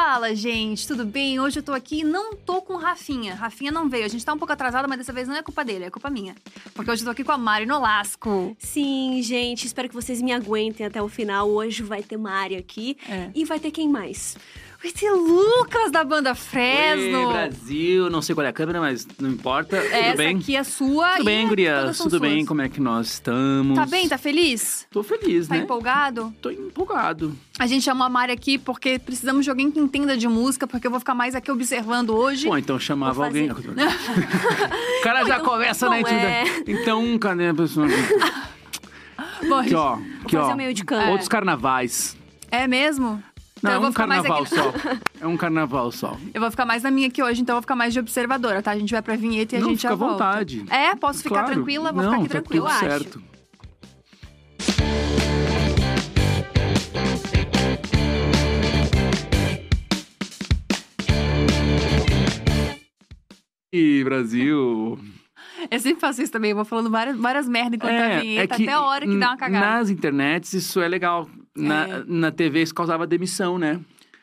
Fala, gente, tudo bem? Hoje eu tô aqui e não tô com Rafinha. Rafinha não veio. A gente tá um pouco atrasada, mas dessa vez não é culpa dele, é culpa minha. Porque hoje eu tô aqui com a Mari Nolasco. Sim, gente, espero que vocês me aguentem até o final. Hoje vai ter Mari aqui. É. E vai ter quem mais? Vai ter Lucas da banda Fresno. Oi, Brasil, não sei qual é a câmera, mas não importa. Essa Tudo bem? aqui é sua Tudo bem, gurias? Tudo bem? suas. Como é que nós estamos? Tá bem? Tá feliz? Tô feliz, Tá né? empolgado? Tô empolgado. A gente chamou a Mari aqui porque precisamos de alguém que entenda de música, porque eu vou ficar mais aqui observando hoje. Pô, então chamava fazer- alguém. o cara já então, começa bom, na intimidade. é. Então, cadê a pessoa? Bom, Aqui, ó. Aqui, ó. Outros carnavais. É mesmo? Então Não, eu é um ficar mais carnaval aqui- só. É um carnaval só. Eu vou ficar mais na minha aqui hoje, então eu vou ficar mais de observadora, tá? A gente vai pra vinheta e a Não, gente fica já à volta. vontade. É, posso ficar Claro. tranquila? Vou não, ficar aqui tá tranquila, tudo acho. certo. E Brasil. Eu sempre faço isso também, eu vou falando várias, várias merdas enquanto a vinheta, até a hora que dá uma cagada. Nas internets isso é legal. Na, É. na TV isso causava demissão, né?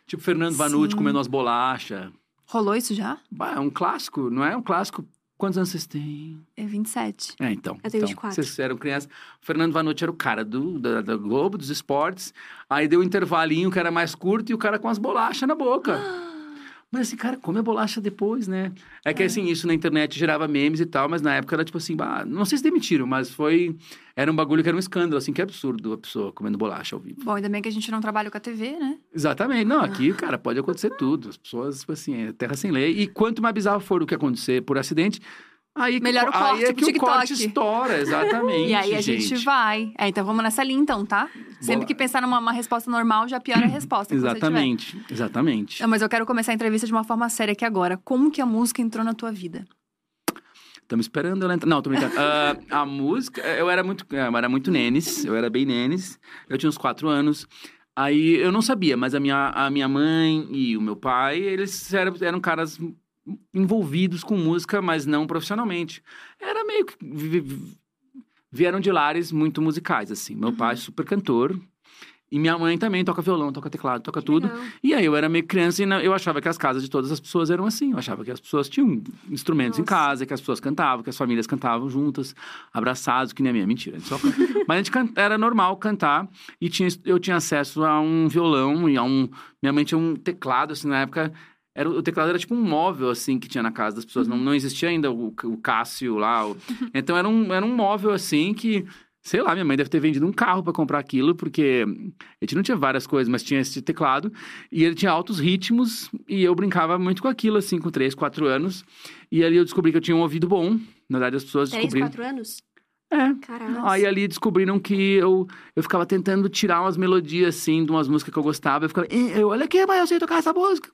Tipo Fernando Vanucci Sim. comendo as bolachas. Rolou isso já? Bah, é um clássico, não é um clássico? Quantos anos vocês têm? É 27. É, então. Eu tenho então, 24. Vocês eram crianças. O Fernando Vanucci era o cara do, da, da Globo, dos esportes. Aí deu um intervalinho que era mais curto e o cara com as bolachas na boca. Mas esse cara come a bolacha depois, né? É que assim, isso na internet gerava memes e tal, mas na época era tipo assim, não sei se demitiram, mas foi. Era um bagulho que era um escândalo, assim, que absurdo a pessoa comendo bolacha ao vivo. Bom, ainda bem que a gente não trabalha com a TV, né? Exatamente. Não, aqui, cara, pode acontecer tudo. As pessoas, tipo assim, é terra sem lei. E quanto mais bizarro for o que acontecer por acidente, aí, Melhor o aí corte é pro que o TikTok. corte estoura, exatamente. E aí a gente, vai. É, então vamos nessa linha então, tá? Sempre que pensar numa uma resposta normal, já piora a resposta. Exatamente, exatamente. Não, mas eu quero começar a entrevista de uma forma séria aqui agora. Como que a música entrou na tua vida? Estamos esperando ela entrar. Não, tô brincando. Ah, a música, eu era muito, eu era muito nenes, eu era bem nenes. Eu tinha uns quatro anos. Aí eu não sabia, mas a minha, a minha mãe e o meu pai, eles eram, eram caras envolvidos com música, mas não profissionalmente. Era meio que. vi- vi- Vieram de lares muito musicais, assim. Meu pai é super cantor. E minha mãe também toca violão, toca teclado, toca tudo. Legal. E aí eu era meio criança e eu achava que as casas de todas as pessoas eram assim. Eu achava que as pessoas tinham instrumentos em Nossa. casa, que as pessoas cantavam, que as famílias cantavam juntas, abraçados, que nem a minha. Mentira. a só Mas a gente can- era normal cantar e tinha, eu tinha acesso a um violão e a um. Minha mãe tinha um teclado, assim, na época. Era, o teclado era tipo um móvel, assim, que tinha na casa das pessoas. Não, não existia ainda o, o Cássio lá. o- Então era um, era um móvel, assim, que... Sei lá, minha mãe deve ter vendido um carro para comprar aquilo, porque a gente não tinha várias coisas, mas tinha esse teclado. E ele tinha altos ritmos, e eu brincava muito com aquilo, assim, com 3, 4 anos. E ali eu descobri que eu tinha um ouvido bom. Na verdade, as pessoas Três, descobriram... quatro anos? É. Aí ali descobriram que eu, eu ficava tentando tirar umas melodias, assim, de umas músicas que eu gostava. Eu ficava, "Ih, eu, olha aqui, mas eu sei tocar essa música.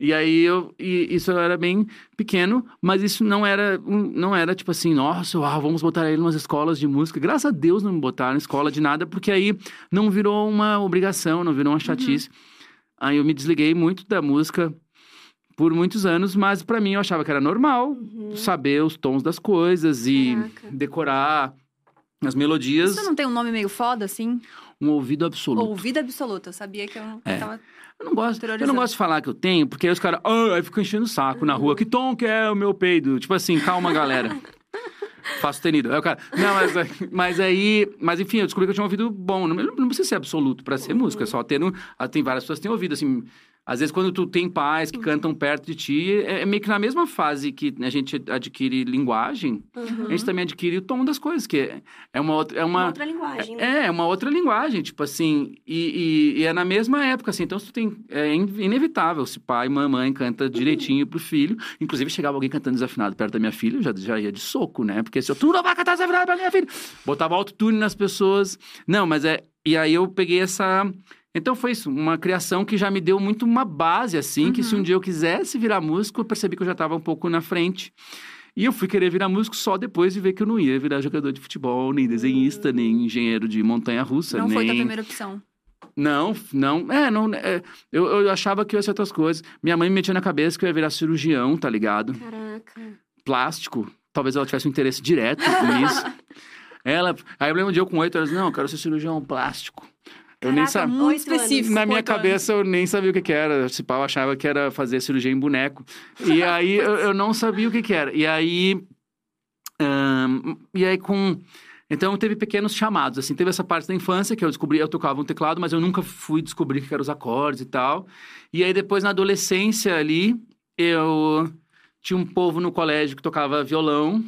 E aí eu, e isso eu era bem pequeno, mas isso não era, não era tipo assim, nossa, uau, vamos botar ele nas escolas de música. Graças a Deus não me botaram em escola de nada, porque aí não virou uma obrigação, não virou uma chatice. Aí eu me desliguei muito da música por muitos anos, mas pra mim eu achava que era normal Uhum. saber os tons das coisas e Caraca. decorar as melodias. Isso não tem um nome meio foda, assim? Um ouvido absoluto. Ouvido absoluto. Eu sabia que eu não É. tava... Eu não gosto, eu não gosto de falar que eu tenho, porque aí os caras, ah, aí ficam enchendo o saco na rua. Que tom que é o meu peido? Tipo assim, calma, galera. Faço tenido. Aí o cara, não, mas, mas aí, mas enfim, eu descobri que eu tinha um ouvido bom. Não, não precisa ser absoluto pra ser música, é só ter. Um, ah, tem várias pessoas que têm ouvido, assim. Às vezes, quando tu tem pais que cantam perto de ti, é, é meio que na mesma fase que a gente adquire linguagem, Uhum. a gente também adquire o tom das coisas, que é, é uma outra. É Uma uma, outra linguagem, né? é, é uma outra linguagem, tipo assim, e, e- e é na mesma época, assim, então se tu tem, é in- inevitável, se pai e mamãe canta direitinho pro filho, inclusive chegava alguém cantando desafinado perto da minha filha, eu já, já ia de soco, né, porque se eu, tu não vai cantar desafinado pra minha filha, botava autotune nas pessoas, não, mas é, e aí eu peguei essa, então foi isso, uma criação que já me deu muito uma base, assim, que se um dia eu quisesse virar músico, eu percebi que eu já tava um pouco na frente, e eu fui querer virar músico só depois de ver que eu não ia virar jogador de futebol, nem desenhista, nem engenheiro de montanha-russa, Não nem... foi tua primeira opção. Não, não, é, não, é, eu, eu achava que ia ser outras coisas. Minha mãe me metia na cabeça que eu ia virar cirurgião, tá ligado? Caraca. Plástico. Talvez ela tivesse um interesse direto nisso. Ela, aí eu lembro de eu com oito anos, não, eu quero ser cirurgião plástico. Eu nem Caraca, sabia. muito específico. Na minha cabeça eu nem sabia o que, que era. Esse pau achava que era fazer cirurgia em boneco. E aí eu, eu não sabia o que, que era. E aí. e aí com. Então teve pequenos chamados, assim, teve essa parte da infância que eu descobri, eu tocava um teclado, mas eu nunca fui descobrir o que eram os acordes e tal. E aí depois na adolescência ali, eu tinha um povo no colégio que tocava violão,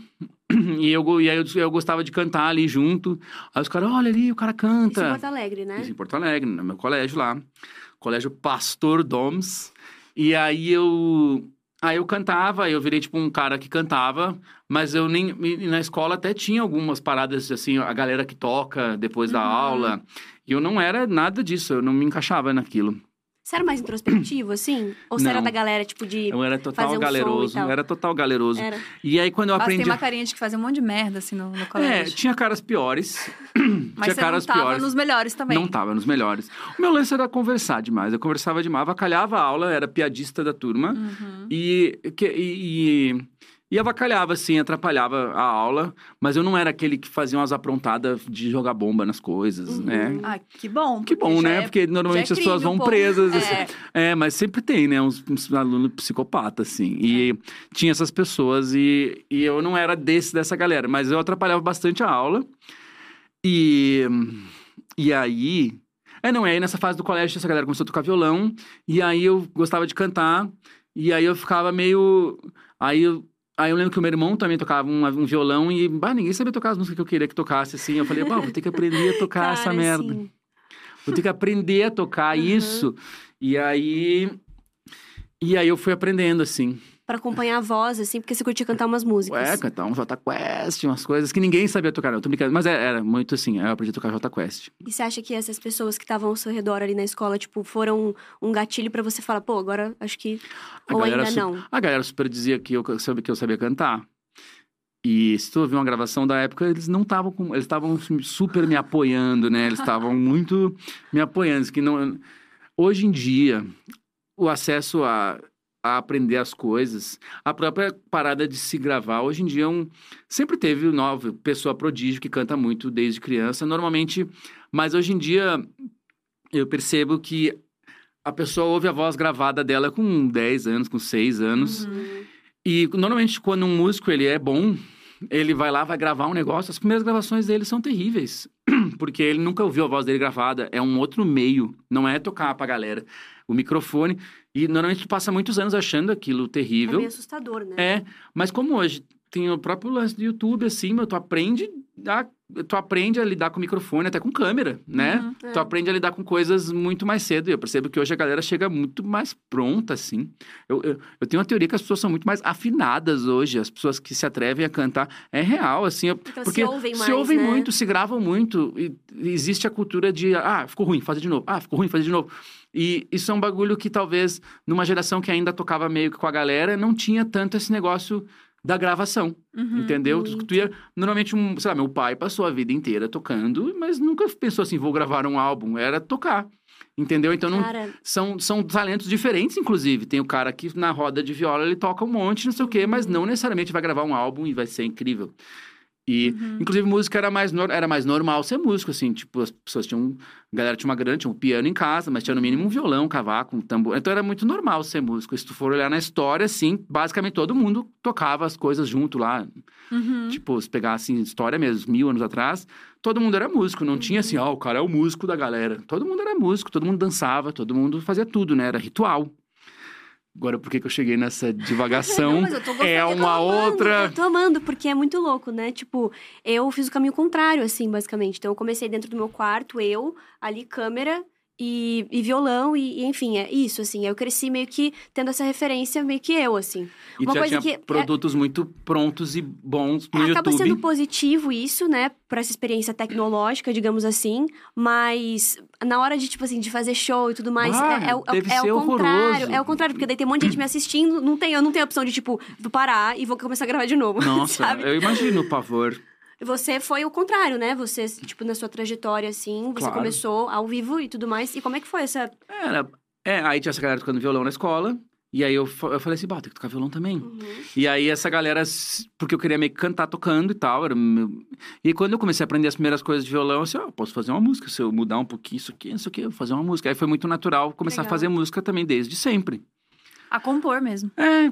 e, eu, e aí eu, eu gostava de cantar ali junto. Aí os caras, olha ali, o cara Isso canta. em Porto Alegre, né? Fiz em Porto Alegre, no meu colégio lá. Colégio Pastor Doms. E aí eu. Aí eu cantava, eu virei tipo um cara que cantava, mas eu nem. Na escola até tinha algumas paradas assim, a galera que toca depois da Uhum. aula. E eu não era nada disso, eu não me encaixava naquilo. Você era mais introspectivo, assim? Ou você era Não. da galera, tipo, de. Eu era total Fazer um som e galeroso, tal. era total galeroso. Era. E aí quando eu Mas aprendi. tem uma carinha de que fazia um monte de merda, assim, no, no É, colégio. tinha caras piores. Mas tinha você caras não tava piores. nos melhores também. Não tava nos melhores. O meu lance era conversar demais. Eu conversava demais, avacalhava a aula, era piadista da turma. Uhum. E, que- e, e, e avacalhava, assim, atrapalhava a aula. Mas eu não era aquele que fazia umas aprontadas de jogar bomba nas coisas, Uhum. né? Ah, que bom. Que bom, né? é- Porque normalmente é as pessoas vão um presas. É. assim. É, mas sempre tem, né? Uns, uns alunos psicopatas, assim. E É. tinha essas pessoas e, e eu não era desse, dessa galera. Mas eu atrapalhava bastante a aula. E, e aí... É, não, e aí nessa fase do colégio essa galera começou a tocar violão. E aí eu gostava de cantar. E aí eu ficava meio... Aí eu... Aí eu lembro que o meu irmão também tocava um, um violão e bah, ninguém sabia tocar as músicas que eu queria que tocasse, assim. Eu falei, bah, vou ter que aprender a tocar essa Cara, merda. assim, Vou ter que aprender a tocar Uhum. isso. E aí. E aí eu fui aprendendo, assim. Pra acompanhar a voz, assim, porque você curtia cantar umas músicas. Ué, cantar um Jota Quest, umas coisas que ninguém sabia tocar, não. Tô brincando. Mas é- era muito assim, eu aprendi a tocar Jota Quest. E você acha que essas pessoas que estavam ao seu redor ali na escola, tipo, foram um gatilho pra você falar, pô, agora acho que. A Ou ainda não? A galera super dizia que eu, sabia, que eu sabia cantar. E se tu ouvir uma gravação da época, eles não estavam com. Eles estavam super me apoiando, né? Eles estavam muito me apoiando. Que não, hoje em dia, o acesso a, a aprender as coisas, a própria parada de se gravar, hoje em dia é um, sempre teve nova pessoa prodígio que canta muito desde criança, normalmente. Mas hoje em dia, eu percebo que a pessoa ouve a voz gravada dela com 10 anos, com 6 anos. Uhum. E normalmente quando um músico ele é bom, ele vai lá, vai gravar um negócio, as primeiras gravações dele são terríveis. Porque ele nunca ouviu a voz dele gravada, é um outro meio, não é tocar pra galera. O microfone, e normalmente tu passa muitos anos achando aquilo É terrível. meio assustador, né? É, mas como hoje tem o próprio lance do YouTube, assim, meu, tu aprende a, tu aprende a lidar com microfone, até com câmera, né? Uhum. É. Tu aprende a lidar com coisas muito mais cedo. E eu percebo que hoje a galera chega muito mais pronta, assim. Eu, eu, eu tenho uma teoria que as pessoas são muito mais afinadas hoje. As pessoas que se atrevem a cantar. É real, assim. Então porque se ouvem mais, se ouvem né? muito, se gravam muito. E existe a cultura de, ah, ficou ruim, fazer de novo. Ah, ficou ruim, fazer de novo. E isso é um bagulho que talvez, numa geração que ainda tocava meio que com a galera, não tinha tanto esse negócio da gravação. Uhum. Entendeu? Tu- ia, normalmente, um, sei lá, meu pai passou a vida inteira tocando, mas nunca pensou assim, vou gravar um álbum. Era tocar. Entendeu? Então, não, Cara, são, são talentos diferentes, inclusive. Tem o cara que na roda de viola ele toca um monte, não sei o quê, mas não necessariamente vai gravar um álbum e vai ser incrível. E, Uhum. inclusive, música era mais, era mais normal ser músico, assim. Tipo, as pessoas tinham... A galera tinha uma grande, tinha um piano em casa, mas tinha no mínimo um violão, um cavaco, um tambor. Então, era muito normal ser músico. Se tu for olhar na história, assim, basicamente todo mundo tocava as coisas junto lá. Uhum. Tipo, se pegar assim, história mesmo, mil anos atrás, todo mundo era músico. Não tinha assim, ó, o cara é o músico da galera. Todo mundo era músico, todo mundo dançava, todo mundo fazia tudo, né? Era ritual. Agora, por que, que eu cheguei nessa divagação? Não, gostando. é uma amando, outra. Eu tô amando, porque é muito louco, né? Tipo, eu fiz o caminho contrário, assim, basicamente. Então, eu comecei dentro do meu quarto, eu, ali, câmera e, e violão, e, e, enfim, é isso, assim. Eu cresci meio que tendo essa referência, meio que eu, assim. E uma já coisa tinha que é- produtos muito prontos e bons no É, acaba YouTube. sendo positivo isso, né? Pra essa experiência tecnológica, digamos assim. Mas na hora de, tipo assim, de fazer show e tudo mais, Ah, é, é o- é, deve é o contrário. horroroso. É o contrário, porque daí tem um monte de gente me assistindo. Não tem, eu não tenho a opção de, tipo, parar e vou começar a gravar de novo. Nossa, eu imagino o pavor. Você foi o contrário, né? Você, tipo, na sua trajetória, assim, você Claro. começou ao vivo e tudo mais. E como é que foi essa. Era, é, aí tinha essa galera tocando violão na escola. E aí eu, eu falei assim, bah, tem que tocar violão também. Uhum. E aí essa galera, porque eu queria meio que cantar tocando e tal. Era meu... E quando eu comecei a aprender as primeiras coisas de violão, eu disse, ó, posso fazer uma música. Se eu mudar um pouquinho isso aqui, isso aqui, eu vou fazer uma música. Aí foi muito natural começar Legal. a fazer música também desde sempre. A compor mesmo. É,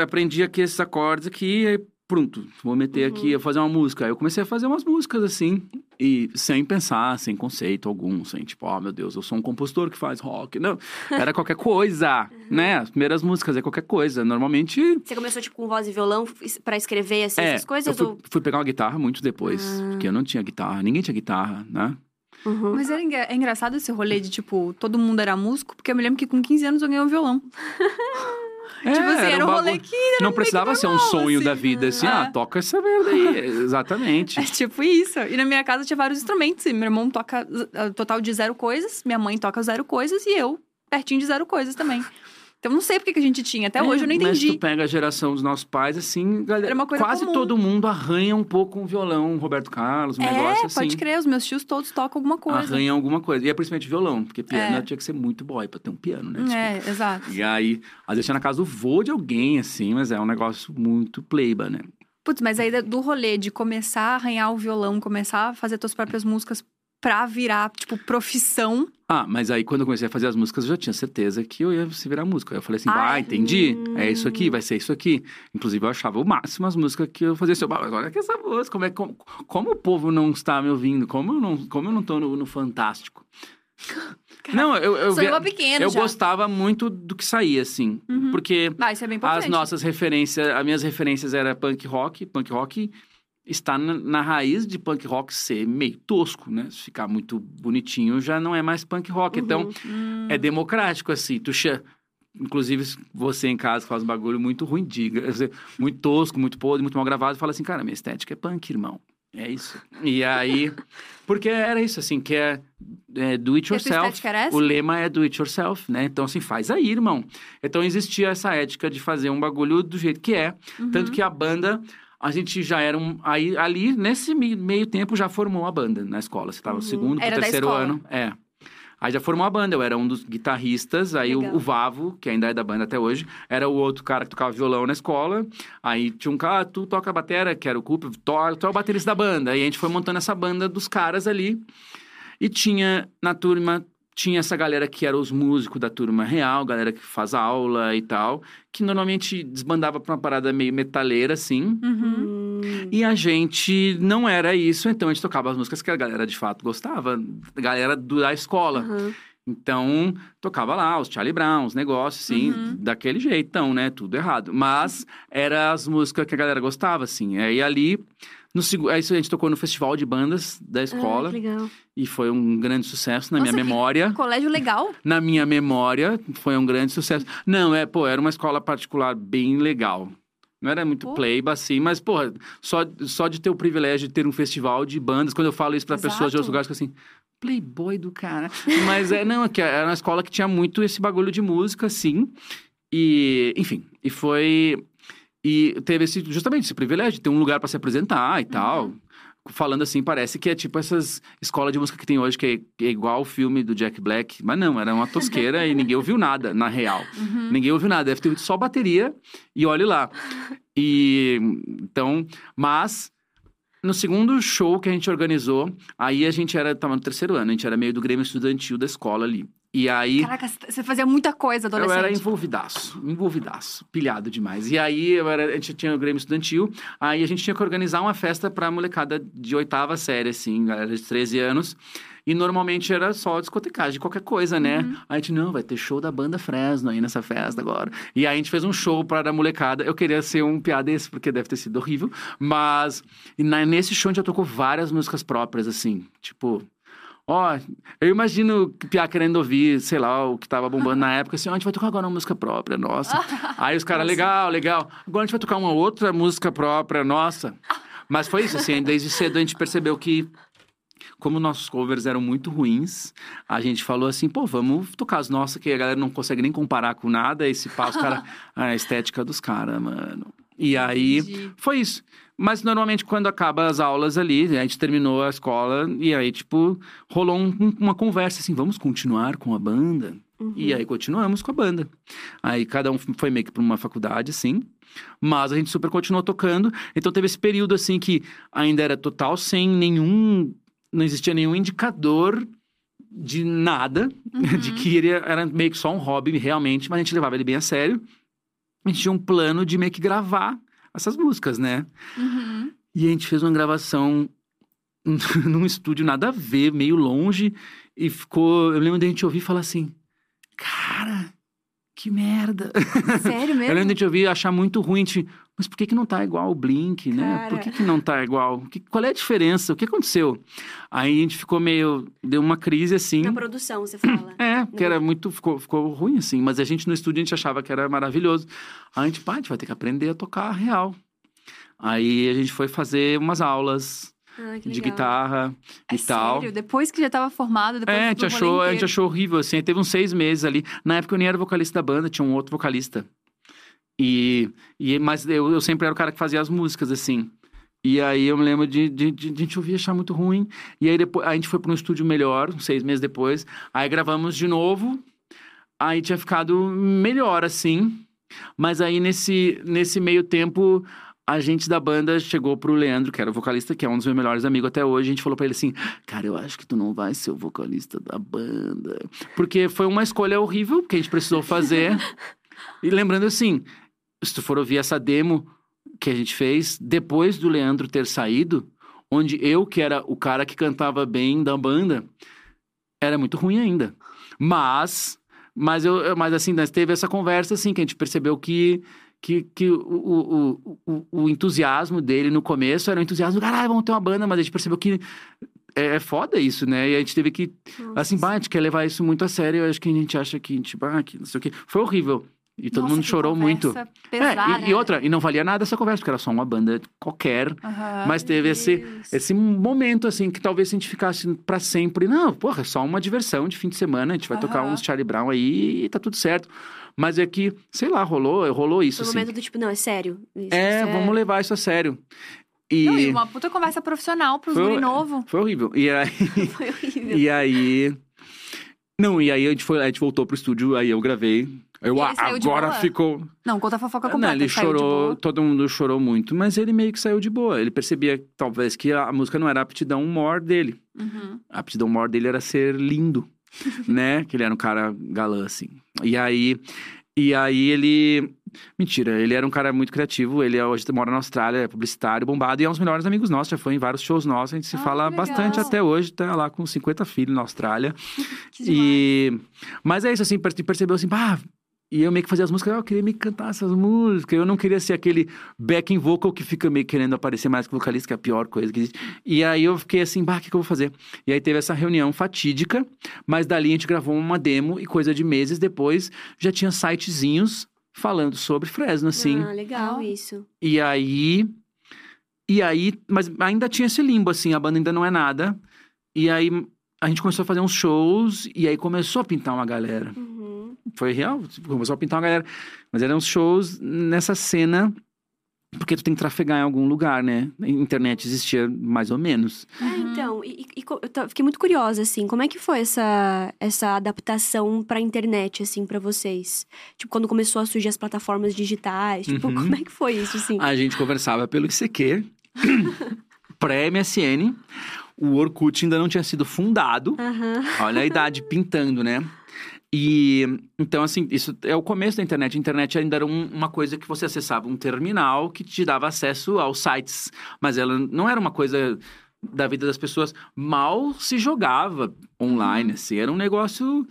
aprendi aqui esses acordes aqui, aí pronto, vou meter Uhum. aqui, vou fazer uma música. Aí eu comecei a fazer umas músicas assim, e sem pensar, sem conceito algum, sem tipo, ó, meu Deus, eu sou um compositor que faz rock. Não, era qualquer coisa, né? As primeiras músicas é qualquer coisa. Normalmente, Você começou, tipo, com voz e violão pra escrever, assim, é, essas coisas? eu fui, ou... fui pegar uma guitarra muito depois, Ah. porque eu não tinha guitarra, ninguém tinha guitarra, né? Uhum. Mas era engra- é engraçado esse rolê de, tipo, todo mundo era músico, porque eu me lembro que com 15 anos eu ganhei um violão. É, tipo assim, era um rolê bagulho- que Não precisava ser um sonho assim. da vida, assim, É. ah, toca essa merda aí. Exatamente. É tipo isso. E na minha casa tinha vários instrumentos. E meu irmão toca uh, total de zero coisas, minha mãe toca zero coisas e eu pertinho de zero coisas também. Então não sei por que a gente tinha. Até hoje eu não É, Mas entendi. tu pega a geração dos nossos pais, assim, galera, Era uma coisa quase comum. todo mundo arranha um pouco um violão, um Roberto Carlos, um negócio é, assim. pode crer, os meus tios todos tocam alguma coisa. Arranha alguma coisa. E é principalmente violão, porque piano É. tinha que ser muito boy pra ter um piano, né? Desculpa. É, exato. E aí, às vezes na casa do vô de alguém, assim, mas é um negócio muito pleiba, né? Putz, mas aí do rolê de começar a arranhar o violão, começar a fazer tuas próprias músicas pra virar, tipo, profissão. Ah, mas aí quando eu comecei a fazer as músicas, eu já tinha certeza que eu ia se virar músico. Aí eu falei assim, Ah, ah, entendi. É isso Hum. aqui, vai ser isso aqui. Inclusive, eu achava o máximo as músicas que eu fazia. Assim, "Bah, mas olha que essa música, como, é, como, como o povo não está me ouvindo? Como eu não, como eu não tô no, no Fantástico? não, eu, eu, via- pequeno eu já. gostava muito do que saía, assim. Uhum. Porque Ah, isso é bem as nossas referências, as minhas referências era punk rock. Punk rock está na, na raiz de punk rock ser meio tosco, né? Se ficar muito bonitinho, já não é mais punk rock. Então, Hum. é democrático, assim. Tu cha- Inclusive, você em casa faz um bagulho muito ruim, diga. dizer, Muito tosco, muito podre, muito mal gravado. Fala assim, cara, minha estética é punk, irmão. É isso. E aí... Porque era isso, assim, que é, é do it yourself. O lema é do it yourself, né? Então, assim, faz aí, irmão. Então, existia essa ética de fazer um bagulho do jeito que é. Uhum. Tanto que a banda, a gente já era um. Aí, ali, nesse me- meio tempo, já formou a banda na escola. Você tava no Uhum. segundo pro Era da terceiro ano. É. Aí já formou a banda, eu era um dos guitarristas, aí o, o Vavo, que ainda é da banda até hoje, era o outro cara que tocava violão na escola. Aí tinha um cara, ah, tu toca a batera, que era o Cooper, tu, tu é o baterista da banda. Aí a gente foi montando essa banda dos caras ali. E tinha na turma, tinha essa galera que era os músicos da turma real, galera que faz aula e tal, que normalmente desbandava pra uma parada meio metaleira, assim. Uhum. Hum. E a gente não era isso, então a gente tocava as músicas que a galera de fato gostava, a galera do- da escola. Aham. Então, tocava lá os Charlie Brown, os negócios, assim, Uhum. daquele jeitão, né? Tudo errado. Mas era as músicas que a galera gostava, assim. Aí ali, no. Aí a gente tocou no festival de bandas da escola. Ah, legal. e foi um grande sucesso na Nossa, minha memória. Colégio legal. Na minha memória, foi um grande sucesso. Não, é, pô, era uma escola particular bem legal. Não era muito Pô. playba, assim, mas, porra, só, só de ter o privilégio de ter um festival de bandas, quando eu falo isso Exato. pessoas de outros lugares, assim, playboy do cara. Mas é, não, é que era uma escola que tinha muito esse bagulho de música, assim. E, enfim, e foi. E teve esse, justamente esse privilégio de ter um lugar pra se apresentar e tal. Falando assim, parece que é tipo essas escolas de música que tem hoje, que é, que é igual o filme do Jack Black. Mas não, era uma tosqueira e ninguém ouviu nada, na real. Uhum. Ninguém ouviu nada, deve ter só bateria e olhe lá. E então, mas no segundo show que a gente organizou, aí a gente era, tava no terceiro ano, a gente era meio do Grêmio Estudantil da escola ali. E aí Caraca, você fazia muita coisa, eu adolescente. era envolvidaço, envolvidaço, pilhado demais. E aí eu era, a gente tinha o Grêmio Estudantil, aí a gente tinha que organizar uma festa pra molecada de oitava série, assim, galera de 13 anos. E normalmente era só discotecagem qualquer coisa, né? Uhum. Aí a gente, não, vai ter show da banda Fresno aí nessa festa agora. E aí a gente fez um show para a molecada. Eu queria ser um piada desse, porque deve ter sido horrível. Mas na- nesse show a gente já tocou várias músicas próprias, assim. Tipo, Ó, eu imagino o Piá querendo ouvir, sei lá, o que tava bombando na época, assim, ó, a gente vai tocar agora uma música própria, nossa. Aí os caras, legal, legal. Agora a gente vai tocar uma outra música própria, nossa. Mas foi isso, assim, desde cedo a gente percebeu que, como nossos covers eram muito ruins, a gente falou assim, pô, vamos tocar as nossas, que a galera não consegue nem comparar com nada, esse pá, os caras, a estética dos caras, mano. E aí, Entendi. foi isso. Mas normalmente quando acaba as aulas ali, a gente terminou a escola e aí, tipo, rolou um- um- uma conversa assim, vamos continuar com a banda? Uhum. E aí continuamos com a banda. Aí cada um foi meio que pra uma faculdade, assim. Mas a gente super continuou tocando. Então teve esse período, assim, que ainda era total sem nenhum. Não existia nenhum indicador de nada, de Uhum. que ele era meio que só um hobby, realmente, mas a gente levava ele bem a sério. A gente tinha um plano de meio que gravar essas músicas, né? Uhum. E a gente fez uma gravação num estúdio nada a ver, meio longe. E ficou. Eu lembro da gente ouvir e falar assim: Cara, que merda. Sério Eu mesmo? lembro da gente ouvir achar muito ruim. a gente, Mas por que, que não tá igual o Blink, né? Por Cara. que, que não tá igual? Que- qual é a diferença? O que aconteceu? Aí a gente ficou meio. Deu uma crise assim. Na produção, você fala. É, que era muito. Ficou, ficou ruim, assim. Mas a gente no estúdio a gente achava que era maravilhoso. Aí a gente, pá, a gente vai ter que aprender a tocar real. Aí a gente foi fazer umas aulas Ah, de guitarra É e tal. sério? Depois que já tava formado, depois É, a gente, achou, a gente achou horrível, assim. Aí Teve uns seis meses ali. Na época eu nem era vocalista da banda, tinha um outro vocalista. E, e, mas eu, eu sempre era o cara que fazia as músicas, assim. E aí eu me lembro de, de, de, de a gente ouvir achar muito ruim. E aí depois a gente foi para um estúdio melhor, seis meses depois. Aí gravamos de novo. Aí tinha ficado melhor, assim. Mas aí nesse, nesse meio tempo, a gente da banda chegou pro Leandro, que era o vocalista, que é um dos meus melhores amigos até hoje. A gente falou pra ele assim: Cara, eu acho que tu não vai ser o vocalista da banda. Porque foi uma escolha horrível que a gente precisou fazer. e lembrando assim, se tu for ouvir essa demo que a gente fez, depois do Leandro ter saído, onde eu, que era o cara que cantava bem da banda, era muito ruim ainda. Mas, mas, eu, mas assim, nós teve essa conversa, assim, que a gente percebeu que, que, que o, o, o, o entusiasmo dele no começo era um entusiasmo, caralho, vamos ter uma banda, mas a gente percebeu que é, é foda isso, né? E a gente teve que, Nossa. assim, bah, a gente quer levar isso muito a sério, eu acho que a gente acha que, tipo, ah, que não sei o quê. Foi horrível. E todo Nossa, mundo que chorou muito. conversa É, Pesada. e, e outra, e não valia nada essa conversa, porque era só uma banda qualquer. Mas teve esse, Deus. esse momento, assim, que talvez se a gente ficasse pra sempre. Não, porra, é só uma diversão de fim de semana. A gente vai tocar uns Charlie Brown aí e tá tudo certo. Mas é que, sei lá, rolou, rolou isso, Foi o assim. momento do tipo, não, é sério. Isso, É, isso vamos levar isso a sério. E Não, e uma puta conversa profissional pros Foi- guri novo. foi horrível. E aí, Foi horrível. e aí. Não, e aí a gente, foi, a gente voltou pro estúdio, aí eu gravei. Eu, ele ah, agora ficou. Não, conta a fofoca Não, completa. ele saiu de chorou, todo mundo chorou muito, mas ele meio que saiu de boa. Ele percebia, talvez, que a música não era a aptidão maior dele. Uhum. A aptidão maior dele era ser lindo, né? Que ele era um cara galã, assim. E aí, e aí ele... Mentira, ele era um cara muito criativo. Ele hoje mora na Austrália, é publicitário, bombado. E é um dos melhores amigos nossos, já foi em vários shows nossos. A gente se Ah, fala bastante até hoje. Tá lá com 50 filhos na Austrália. E... Mas é isso, assim, per- percebeu assim, pá... E eu meio que fazia as músicas, "Ah, eu queria meio que cantar essas músicas. Eu não queria ser aquele backing vocal que fica meio querendo aparecer mais que vocalista, que é a pior coisa que existe. E aí eu fiquei assim, bah, o que, que eu vou fazer? E aí teve essa reunião fatídica, mas dali a gente gravou uma demo e coisa de meses depois já tinha sitezinhos falando sobre Fresno, assim. Ah, legal isso. E aí. E aí. Mas ainda tinha esse limbo, assim, a banda ainda não é nada. E aí a gente começou a fazer uns shows e aí começou a pintar uma galera. Uhum. Foi real, tipo, começou a pintar uma galera. Mas eram shows nessa cena. Porque tu tem que trafegar em algum lugar, né? A internet existia mais ou menos. Ah, Uhum. então, e, e- eu fiquei muito curiosa, assim, como é que foi essa, essa adaptação pra internet, assim, pra vocês? Tipo, quando começou a surgir as plataformas digitais, tipo, Uhum. como é que foi isso, assim? A gente conversava pelo ICQ, pré-MSN. O Orkut ainda não tinha sido fundado. Aham. Olha a idade pintando, né? E então, assim, isso é o começo da internet. A internet ainda era um- uma coisa que você acessava um terminal que te dava acesso aos sites, mas ela não era uma coisa da vida das pessoas. Mal se jogava online, assim, era um negócio.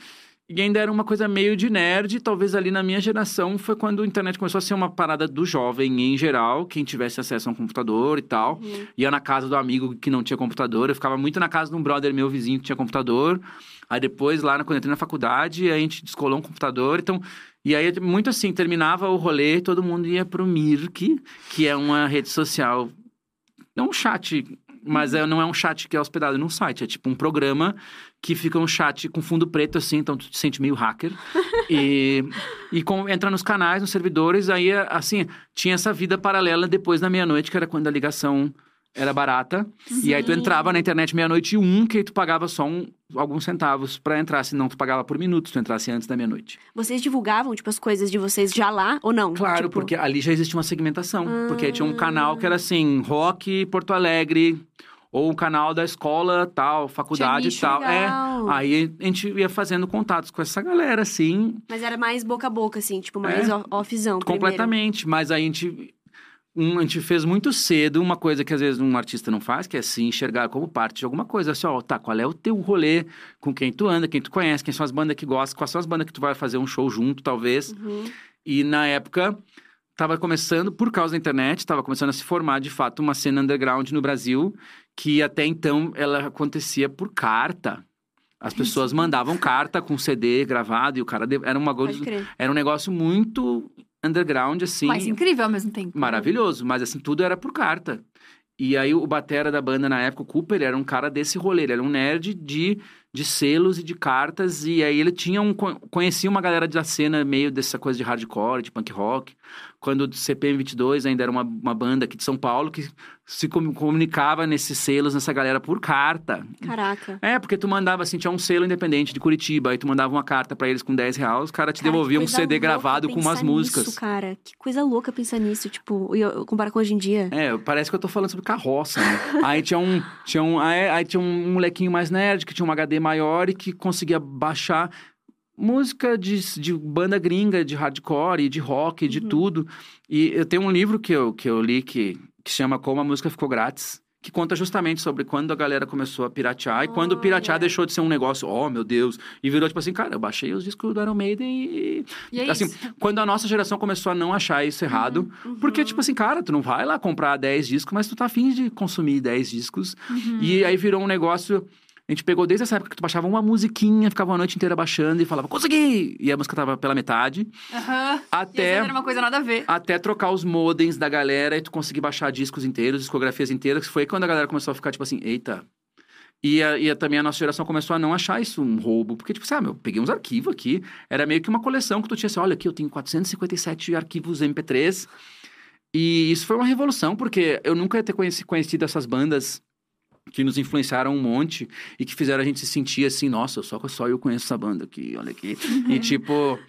E ainda era uma coisa meio de nerd. Talvez ali na minha geração foi quando a internet começou a ser uma parada do jovem em geral, quem tivesse acesso a um computador e tal Uhum. ia na casa do amigo que não tinha computador. Eu ficava muito na casa de um brother meu vizinho que tinha computador. Aí depois, lá quando eu entrei na faculdade, a gente descolou um computador. Então, e aí, muito assim, terminava o rolê, todo mundo ia pro Mirk, que é uma rede social. Não um chat, mas é, não é um chat que é hospedado num site. É tipo um programa que fica um chat com fundo preto, assim, então tu te sente meio hacker. e e com, entra nos canais, nos servidores, aí, assim, tinha essa vida paralela depois da meia-noite, que era quando a ligação era barata. E aí tu Sim. entrava na internet meia-noite e um, que aí tu pagava só um, alguns centavos pra entrar. Senão tu pagava por minuto se tu entrasse antes da meia-noite. Vocês divulgavam, tipo, as coisas de vocês já lá ou não? Claro, Tipo, porque ali já existia uma segmentação. Porque aí tinha um Ah. canal que era assim, rock Porto Alegre, ou o canal da escola tal, faculdade e nicho, tal. É. legal. Aí a gente ia fazendo contatos com essa galera, assim, Mas era mais boca a boca, assim, tipo, mais É. off- offzão. primeiro. completamente. Mas aí a gente. um, a gente fez muito cedo uma coisa que às vezes um artista não faz, que é se enxergar como parte de alguma coisa. Assim, ó, tá, qual é o teu rolê, com quem tu anda, quem tu conhece, quem são as bandas que gostam, quais são as bandas que tu vai fazer um show junto, talvez. Uhum. E na época, estava começando, por causa da internet, estava começando a se formar de fato uma cena underground no Brasil, que até então ela acontecia por carta. As pessoas mandavam carta com CD gravado e o cara. de- Era, uma, era um negócio muito underground, assim. Mas incrível ao mesmo tempo. Maravilhoso, mas assim, tudo era por carta. E aí o batera da banda na época, o Cooper, era um cara desse rolê, ele era um nerd de, de selos e de cartas, e aí ele tinha um co- conhecia uma galera da cena meio dessa coisa de hardcore, de punk rock. Quando o CPM 22 ainda era uma, uma banda aqui de São Paulo que se com- comunicava nesses selos, nessa galera por carta. Caraca. É, porque tu mandava assim, tinha um selo independente de Curitiba, aí tu mandava uma carta pra eles com 10 reais, os caras te Cara, que devolviam um CD gravado com umas músicas. Nisso, cara. Que coisa louca pensar nisso, tipo, eu, eu comparar com hoje em dia. É, parece que eu tô falando sobre carroça, né? aí tinha um, tinha um, aí, aí tinha um molequinho mais nerd que tinha um HD maior e que conseguia baixar música de, de banda gringa, de hardcore, de rock, de Uhum. tudo. E eu tenho um livro que eu, que eu li que, que chama Como a Música Ficou Grátis. Que conta justamente sobre quando a galera começou a piratear e quando o piratear Olha. deixou de ser um negócio, oh meu Deus, e virou tipo assim, cara, eu baixei os discos do Iron Maiden e. E é assim, isso. quando a nossa geração começou a não achar isso errado, Uhum. porque, tipo assim, cara, tu não vai lá comprar 10 discos, mas tu tá afim de consumir 10 discos. Uhum. E aí virou um negócio. A gente pegou desde essa época que tu baixava uma musiquinha, ficava a noite inteira baixando e falava, consegui! E a música tava pela metade. Aham. E Até. era uma coisa nada a ver. Até trocar os modems da galera e tu conseguir baixar discos inteiros, discografias inteiras. Foi quando a galera começou a ficar, tipo assim, eita. E, a- e a- também a nossa geração começou a não achar isso um roubo. Porque, tipo, sabe, eu peguei uns arquivos aqui. Era meio que uma coleção que tu tinha assim, olha aqui, eu tenho 457 arquivos MP3. E isso foi uma revolução, porque eu nunca ia ter conheci- conhecido essas bandas que nos influenciaram um monte e que fizeram a gente se sentir assim, nossa, só, só eu conheço essa banda aqui, olha aqui. E tipo,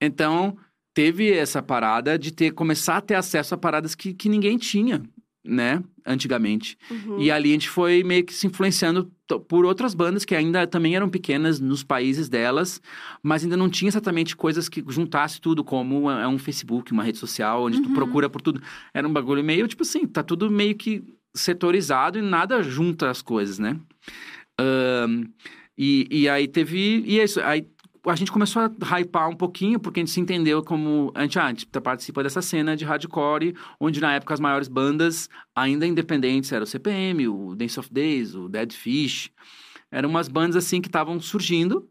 então teve essa parada de ter começar a ter acesso a paradas que, que ninguém tinha, né, antigamente. Uhum. E ali a gente foi meio que se influenciando por outras bandas que ainda também eram pequenas nos países delas, mas ainda não tinha exatamente coisas que juntasse tudo, como é um Facebook, uma rede social, onde tu Uhum. procura por tudo. Era um bagulho meio, tipo assim, tá tudo meio que setorizado e nada junta as coisas, né? Ahn, e, e aí teve. E é isso. Aí a gente começou a hypar um pouquinho, porque a gente se entendeu como. A gente, ah, a gente participa dessa cena de hardcore, onde na época as maiores bandas, ainda independentes, eram o CPM, o Dance of Days, o Dead Fish. Eram umas bandas assim que estavam surgindo.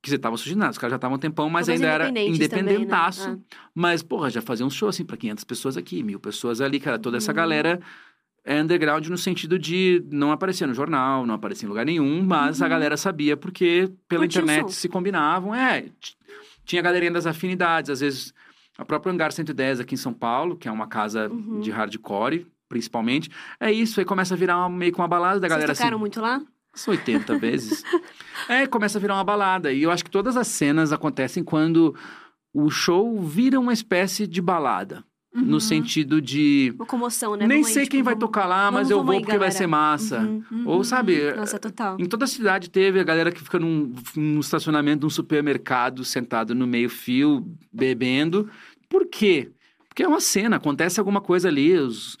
Que estavam surgindo, os caras já estavam um tempão, mas Talvez ainda era independentes também, né? independentaço. Ah. Mas, porra, já fazia um show assim pra 500 pessoas aqui, mil pessoas ali, cara. Toda essa Uhum. galera é underground no sentido de não aparecer no jornal, não aparecer em lugar nenhum, mas a Uhum. galera sabia porque pela internet se combinavam. É, tinha a galerinha das afinidades, às vezes a própria Hangar 110 aqui em São Paulo, que é uma casa Uhum. de hardcore, principalmente. É isso, aí começa a virar uma- meio que uma balada da Vocês galera assim. tocaram muito lá? Umas 80 vezes. É, começa a virar uma balada. E eu acho que todas as cenas acontecem quando o show vira uma espécie de balada. Uhum. No sentido de. Uma comoção, né? Nem sei tipo, quem vai vamos- tocar lá, mas eu vou aí, porque vai galera. ser massa. Uhum. Ou, sabe, Nossa, total. em toda a cidade teve a galera que fica num, num estacionamento de um supermercado, sentado no meio-fio, bebendo. Por quê? Porque é uma cena, acontece alguma coisa ali, os,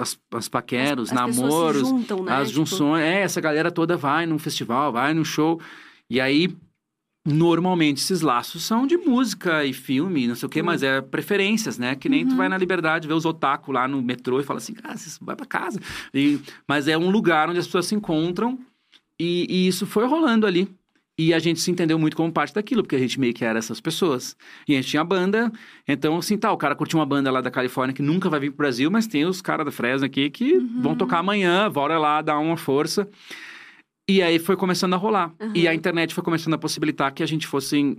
as, as paqueros, As se namoros, juntam, né? as Tipo, junções. É, essa galera toda vai num festival, vai num show. E aí, normalmente, esses laços são de música e filme, não sei o quê, Hum. mas é preferências, né? Que nem tu Uhum. vai na Liberdade ver os otaku lá no metrô e fala assim, cara, você vai pra casa. E, mas é um lugar onde as pessoas se encontram e, e isso foi rolando ali. E a gente se entendeu muito como parte daquilo, porque a gente meio que era essas pessoas. E a gente tinha banda, então assim, tá, o cara curtiu uma banda lá da Califórnia que nunca vai vir pro Brasil, mas tem os caras da Fresno aqui que Uhum. vão tocar amanhã, bora lá, dar uma força. E aí foi começando a rolar. Uhum. E a internet foi começando a possibilitar que a gente fosse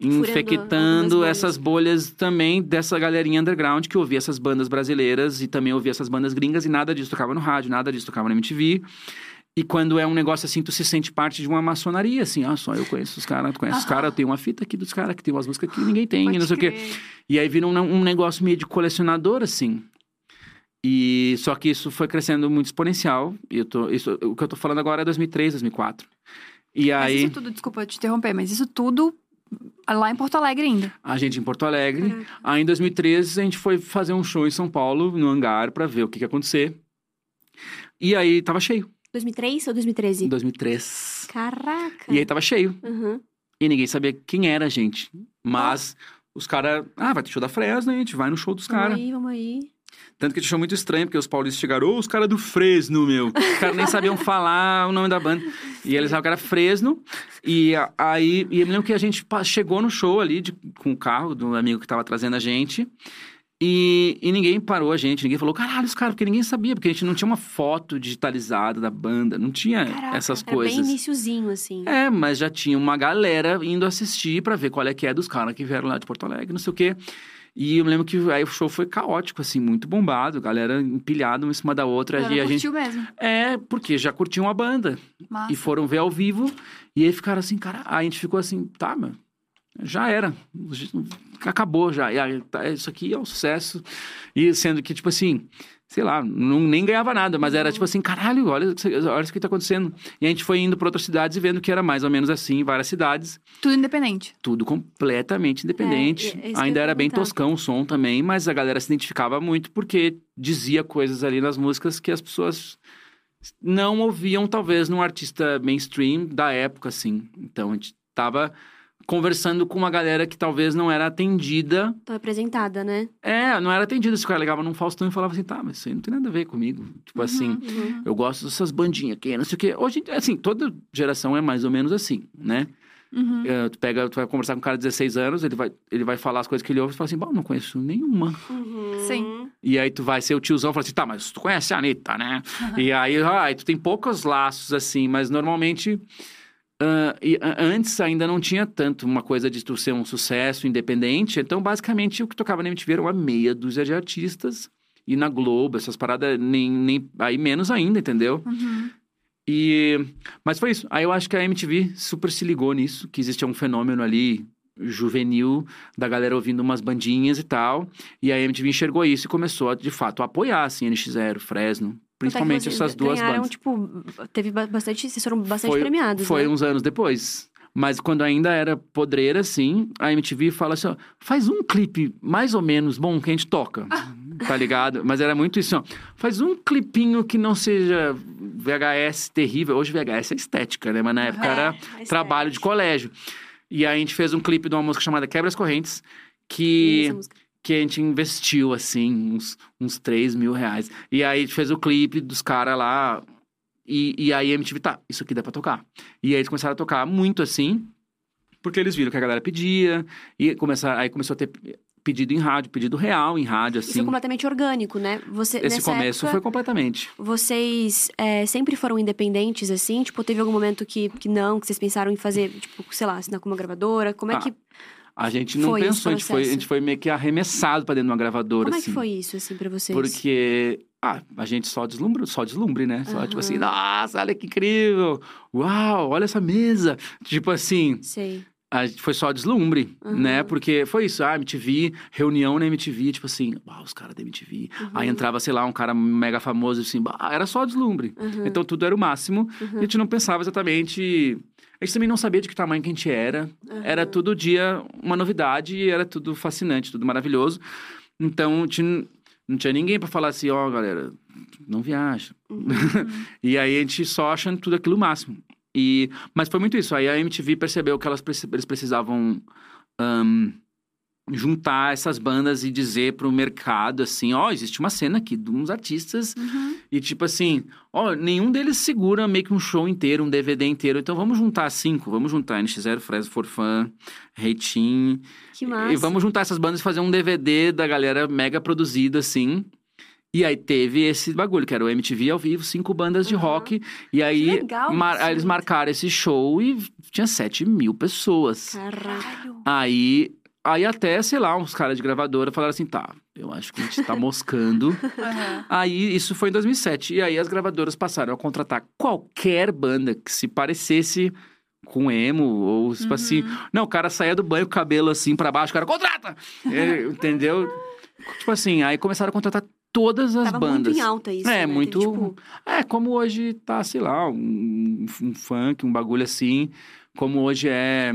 infectando algumas essas bolhas também dessa galerinha underground que ouvia essas bandas brasileiras e também ouvia essas bandas gringas e nada disso tocava no rádio, nada disso tocava na MTV. E quando é um negócio assim, tu se sente parte de uma maçonaria, assim, ah, só eu conheço os caras, tu conhece os caras, eu tenho uma fita aqui dos caras que tem umas músicas que ninguém tem, Pode não sei o quê. E aí vira um, um negócio meio de colecionador, assim. E só que isso foi crescendo muito exponencial. E eu tô, isso, o que eu tô falando agora é 2003, 2004. E Mas aí, isso tudo, desculpa te interromper, mas isso tudo lá em Porto Alegre ainda. a gente em Porto Alegre. Caraca. Aí em 2013, a gente foi fazer um show em São Paulo, no hangar, pra ver o que, que ia acontecer. E aí tava cheio, 2003 ou 2013? em 2003. Caraca. E aí tava cheio. Uhum. E ninguém sabia quem era a gente. Mas os caras, ah, vai ter show da Fresno, a gente vai no show dos Vamos caras. aí, vamos aí. Tanto que a gente achou muito estranho, porque os paulistas chegaram, ô, os caras do Fresno, meu. Os caras nem sabiam falar o nome da banda. E eles achavam que era Fresno. E aí, e eu me lembro que a gente chegou no show ali de- com o carro do amigo que tava trazendo a gente. E, e ninguém parou a gente, ninguém falou, caralho, os caras, porque ninguém sabia, porque a gente não tinha uma foto digitalizada da banda, não tinha Caraca, essas Era bem coisas. iniciozinho, assim. É, mas já tinha uma galera indo assistir pra ver qual é que é dos caras que vieram lá de Porto Alegre, não sei o quê. E eu lembro que aí o show foi caótico, assim, muito bombado, galera empilhada uma em cima da outra. Ela e a gente... curtiu mesmo. É, porque já curtiam a banda. Massa. E foram ver ao vivo. E aí ficaram assim, cara, aí a gente ficou assim, tá, meu, já era. Acabou já. Tá, isso aqui é um sucesso. E sendo que, tipo assim, sei lá, não, nem ganhava nada, mas era tipo assim, caralho, olha, olha isso que tá acontecendo. E a gente foi indo pra outras cidades e vendo que era mais ou menos assim, em várias cidades. Tudo independente. Tudo completamente independente. É, é Ainda era bem toscão o som também, mas a galera se identificava muito porque dizia coisas ali nas músicas que as pessoas não ouviam, talvez, num artista mainstream da época, assim. Então a gente tava conversando com uma galera que talvez não era atendida. Então, apresentada, né? É, não era atendida. Se o cara ligava num Faustão e falava assim, tá, mas isso aí não tem nada a ver comigo. Tipo assim, Uhum. eu gosto dessas bandinhas aqui, não sei o quê. Hoje, assim, toda geração é mais ou menos assim, né? Uhum. É, tu pega, tu vai conversar com um cara de 16 anos, ele vai, ele vai falar as coisas que ele ouve e fala assim, bom, não conheço nenhuma. Uhum. Sim. E aí tu vai ser o tiozão e fala assim, tá, mas tu conhece a Anitta, né? E aí, ah, aí tu tem poucos laços, assim, mas normalmente... ah, e, a- antes ainda não tinha tanto uma coisa de tu ser um sucesso independente. Então, basicamente, o que tocava na MTV era uma meia dúzia de artistas. E na Globo, essas paradas, nem, nem, aí menos ainda, entendeu? Uhum. E... Mas foi isso. Aí eu acho que a MTV super se ligou nisso, que existia um fenômeno ali juvenil da galera ouvindo umas bandinhas e tal. E a MTV enxergou isso e começou a, de fato, a apoiar, assim, NX0, Fresno. Principalmente essas duas ganharam, bandas. tipo, teve ba- bastante, vocês foram bastante Foi- premiados, Foi né? uns anos depois. Mas quando ainda era podreira, assim, a MTV fala assim, ó, faz um clipe mais ou menos bom que a gente toca. Tá ligado? Mas era muito isso, ó. Faz um clipinho que não seja VHS terrível. Hoje VHS é estética, né? Mas na época É, era É trabalho de colégio. E aí a gente fez um clipe de uma música chamada Quebra as Correntes, que, essa música? Que a gente investiu, assim, uns, uns 3 mil reais. E aí a gente fez o clipe dos caras lá. E, e aí a MTV, tá, isso aqui dá pra tocar. E aí eles começaram a tocar muito assim, porque eles viram que a galera pedia. E começaram, aí começou a ter pedido em rádio, pedido real em rádio, Isso é assim. completamente orgânico, né? Você, Esse começo época, foi completamente. Vocês é, sempre foram independentes, assim? Tipo, teve algum momento que, que não, que vocês pensaram em fazer, tipo, sei lá, assinar com uma gravadora? Como é Ah, que, A gente não Foi pensou, a gente foi, a gente foi meio que arremessado pra dentro de uma gravadora, como é assim. que foi isso, assim, pra vocês? Porque, ah, a gente só deslumbre, só deslumbre, né? Só tipo assim, nossa, olha que incrível! Uau, olha essa mesa! Tipo assim, Sei. a gente foi só deslumbre, Uhum. né? Porque foi isso, ah, MTV, reunião na MTV, tipo assim, uau, os caras da MTV. Aí Uhum. entrava, sei lá, um cara mega famoso, assim, bah, era só deslumbre. Uhum. Então tudo era o máximo. Uhum. E a gente não pensava exatamente. A gente também não sabia de que tamanho que a gente era. Era Uhum. todo dia uma novidade e era tudo fascinante, tudo maravilhoso. Então, tinha- não tinha ninguém pra falar assim, ó, galera, não viaja. Uhum. e aí a gente só achando tudo aquilo máximo. E, mas foi muito isso. Aí a MTV percebeu que elas, eles precisavam ahn, juntar essas bandas e dizer pro mercado assim, ó, existe uma cena aqui de uns artistas Uhum. e tipo assim, ó, nenhum deles segura meio que um show inteiro, um DVD inteiro. Então vamos juntar cinco, vamos juntar NX0, Fresno for Fun, massa. E vamos juntar essas bandas e fazer um DVD da galera mega produzida, assim. E aí teve esse bagulho, que era o MTV ao vivo, cinco bandas de Uhum. rock. E aí legal mar- aí eles marcaram esse show e tinha 7 mil pessoas. Caraca. Aí, aí até, sei lá, uns caras de gravadora falaram assim, tá, eu acho que a gente tá moscando. Aham. Aí, isso foi em 2007. E aí as gravadoras passaram a contratar qualquer banda que se parecesse com emo, ou tipo Uhum. assim. Não, o cara saía do banho cabelo assim pra baixo, o cara contrata! É, entendeu? Tipo assim, aí começaram a contratar todas as Tava bandas. muito em alta isso, É, né? muito- Teve, tipo, É, como hoje tá, sei lá, um, um funk, um bagulho assim. Como hoje é.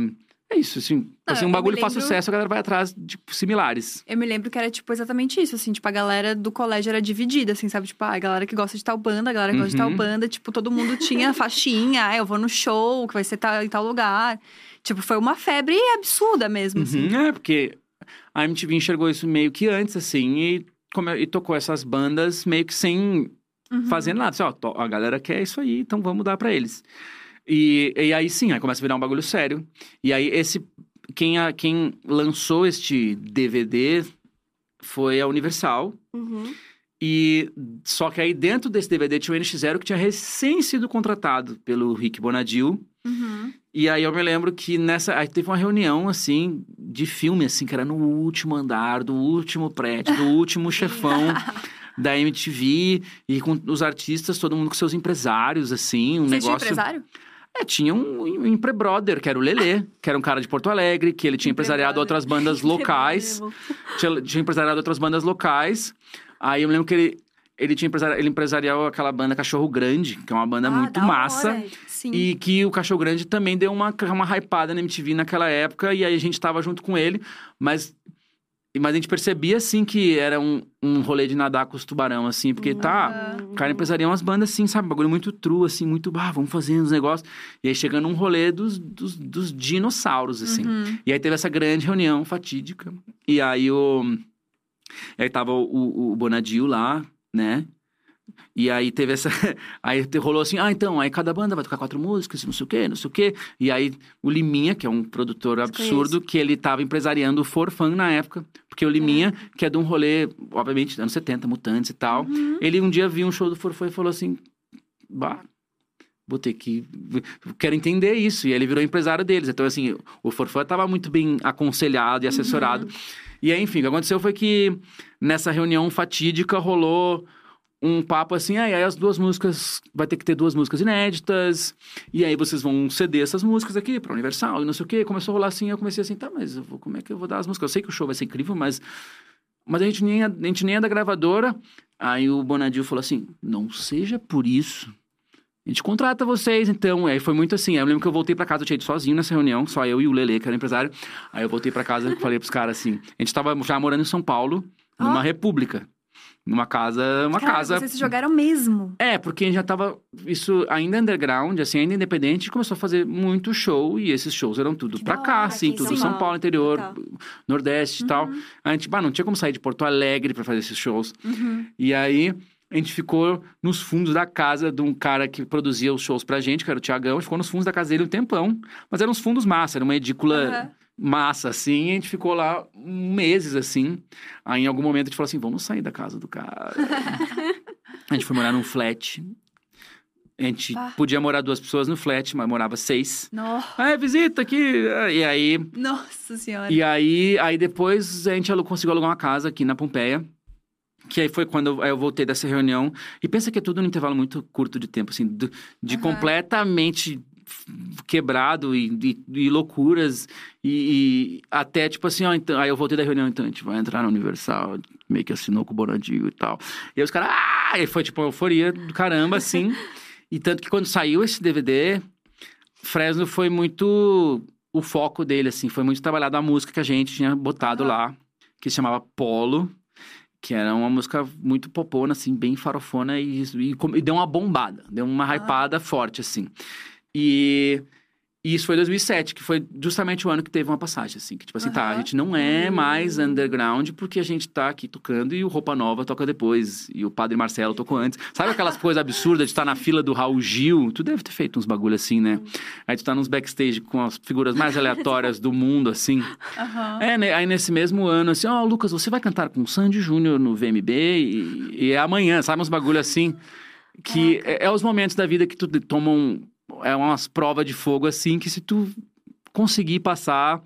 É isso, assim. Ah, assim um bagulho faz lembro- sucesso, a galera vai atrás de similares. Eu me lembro que era, tipo, exatamente isso, assim. Tipo, a galera do colégio era dividida, assim, sabe? Tipo, ah, a galera que gosta de tal banda, a galera que gosta de tal Uhum. banda. Tipo, todo mundo tinha faixinha. Ah, eu vou no show, que vai ser tal, em tal lugar. Tipo, foi uma febre absurda mesmo, assim. Uhum, é, porque a MTV enxergou isso meio que antes, assim, e, come- e tocou essas bandas meio que sem Uhum. fazer nada. Assim, ó, a galera quer isso aí, então vamos dar pra eles. E, e aí sim, aí começa a virar um bagulho sério. E aí esse. Quem, a, quem lançou este DVD foi a Universal. uhum. E só que aí dentro desse DVD tinha o NX0 que tinha recém sido contratado pelo Rick Bonadil. Uhum. E aí eu me lembro que nessa. Aí teve uma reunião, assim, de filme, assim, que era no último andar, do último prédio, do último chefão da MTV, e com os artistas, todo mundo com seus empresários, assim, um Você tinha negócio. empresário? É, tinha um, um empre-brother, que era o Lelê, que era um cara de Porto Alegre, que ele tinha empresariado outras bandas locais tinha, tinha empresariado outras bandas locais. Aí eu lembro que ele, ele tinha empresari, ele empresariou aquela banda Cachorro Grande, que é uma banda Ah, muito hora. massa. Sim. E que o Cachorro Grande também deu uma, uma hypada na MTV naquela época, e aí a gente tava junto com ele, mas. Mas a gente percebia, assim, que era um, um rolê de nadar com os tubarão, assim, porque tá. Uhum. O cara empresaria umas bandas assim, sabe? Bagulho muito true, assim, muito. Ah, vamos fazendo os negócios. E aí chegando um rolê dos, dos, dos dinossauros, assim. Uhum. E aí teve essa grande reunião fatídica. E aí o. E aí tava o, o, o Bonadil lá, né? E aí teve essa. Aí rolou assim: ah, então, aí cada banda vai tocar quatro músicas, não sei o quê, não sei o quê. E aí o Liminha, que é um produtor absurdo, que ele tava empresariando o Forfan na época. Porque o Liminha, que é de um rolê, obviamente, anos 70, mutantes e tal. Uhum. Ele um dia viu um show do Forfã e falou assim: bah, vou ter que. Quero entender isso. E ele virou empresário deles. Então, assim, o Forfã estava muito bem aconselhado e assessorado. E aí, enfim, o que aconteceu foi que nessa reunião fatídica rolou um papo assim, ah, aí as duas músicas, vai ter que ter duas músicas inéditas, e aí vocês vão ceder essas músicas aqui pra Universal, e não sei o quê. Começou a rolar assim, eu comecei assim, tá, mas vou, como é que eu vou dar as músicas? Eu sei que o show vai ser incrível, mas, mas a, gente nem é, a gente nem é da gravadora. Aí o Bonadil falou assim, não seja por isso. A gente contrata vocês, então. Aí foi muito assim. Eu lembro que eu voltei pra casa, eu tinha ido sozinho nessa reunião, só eu e o Lele, que era empresário. Aí eu voltei pra casa e falei pros caras assim: a gente tava já morando em São Paulo, numa Ó. república. Numa casa, uma Caraca, casa. Vocês se jogaram mesmo. É, porque a gente já tava, isso ainda underground, assim, ainda independente, começou a fazer muito show, e esses shows eram tudo Que pra cá, hora, assim, tudo São São Paulo. Paulo, interior. Nordeste e tal. Uhum. A gente, bah, não tinha como sair de Porto Alegre pra fazer esses shows. Uhum. E aí, a gente ficou nos fundos da casa de um cara que produzia os shows pra gente, que era o Tiagão. A gente ficou nos fundos da casa dele um tempão. Mas eram uns fundos massa, era uma edícula Aham. Massa, assim. A gente ficou lá meses, assim. Aí, em algum momento, a gente falou assim, vamos sair da casa do cara. a gente foi morar num flat. A gente Ah. podia morar duas pessoas no flat, mas morava seis. No- Ah, é, visita aqui. E aí, Nossa senhora. e aí, aí depois a gente conseguiu alugar uma casa aqui na Pompeia. Que aí foi quando eu, voltei dessa reunião. E pensa que é tudo num intervalo muito curto de tempo, assim, de Aham. completamente quebrado e, e- e loucuras. E, e até tipo assim, ó, então, aí eu voltei da reunião, então a gente vai entrar na Universal, meio que assinou com o Bonadinho e tal. E aí os caras, ah! E foi tipo uma euforia do caramba, assim. e tanto que quando saiu esse DVD, Fresno foi muito o foco dele, assim, foi muito trabalhado a música que a gente tinha botado lá, que se chamava Polo, que era uma música muito popona, assim, bem farofona e, e, e deu uma bombada, deu uma Ah. hypada forte, assim. E, E isso foi 2007, que foi justamente o ano que teve uma passagem, assim. Que tipo assim, tá, a gente não é mais Hum. underground porque a gente tá aqui tocando e o Roupa Nova toca depois. E o Padre Marcelo tocou antes. Sabe aquelas coisas absurdas de estar na fila do Raul Gil? Tu deve ter feito uns bagulho assim, né? Aí tu tá nos backstage com as figuras mais aleatórias do mundo, assim. Aham. É, né? aí nesse mesmo ano, assim, ó, Lucas, você vai cantar com o Sandy Júnior no VMB e, e é amanhã, sabe? Uns bagulho assim. Que é, é os momentos da vida que tu de- toma um, é umas provas de fogo, assim, que se tu conseguir passar,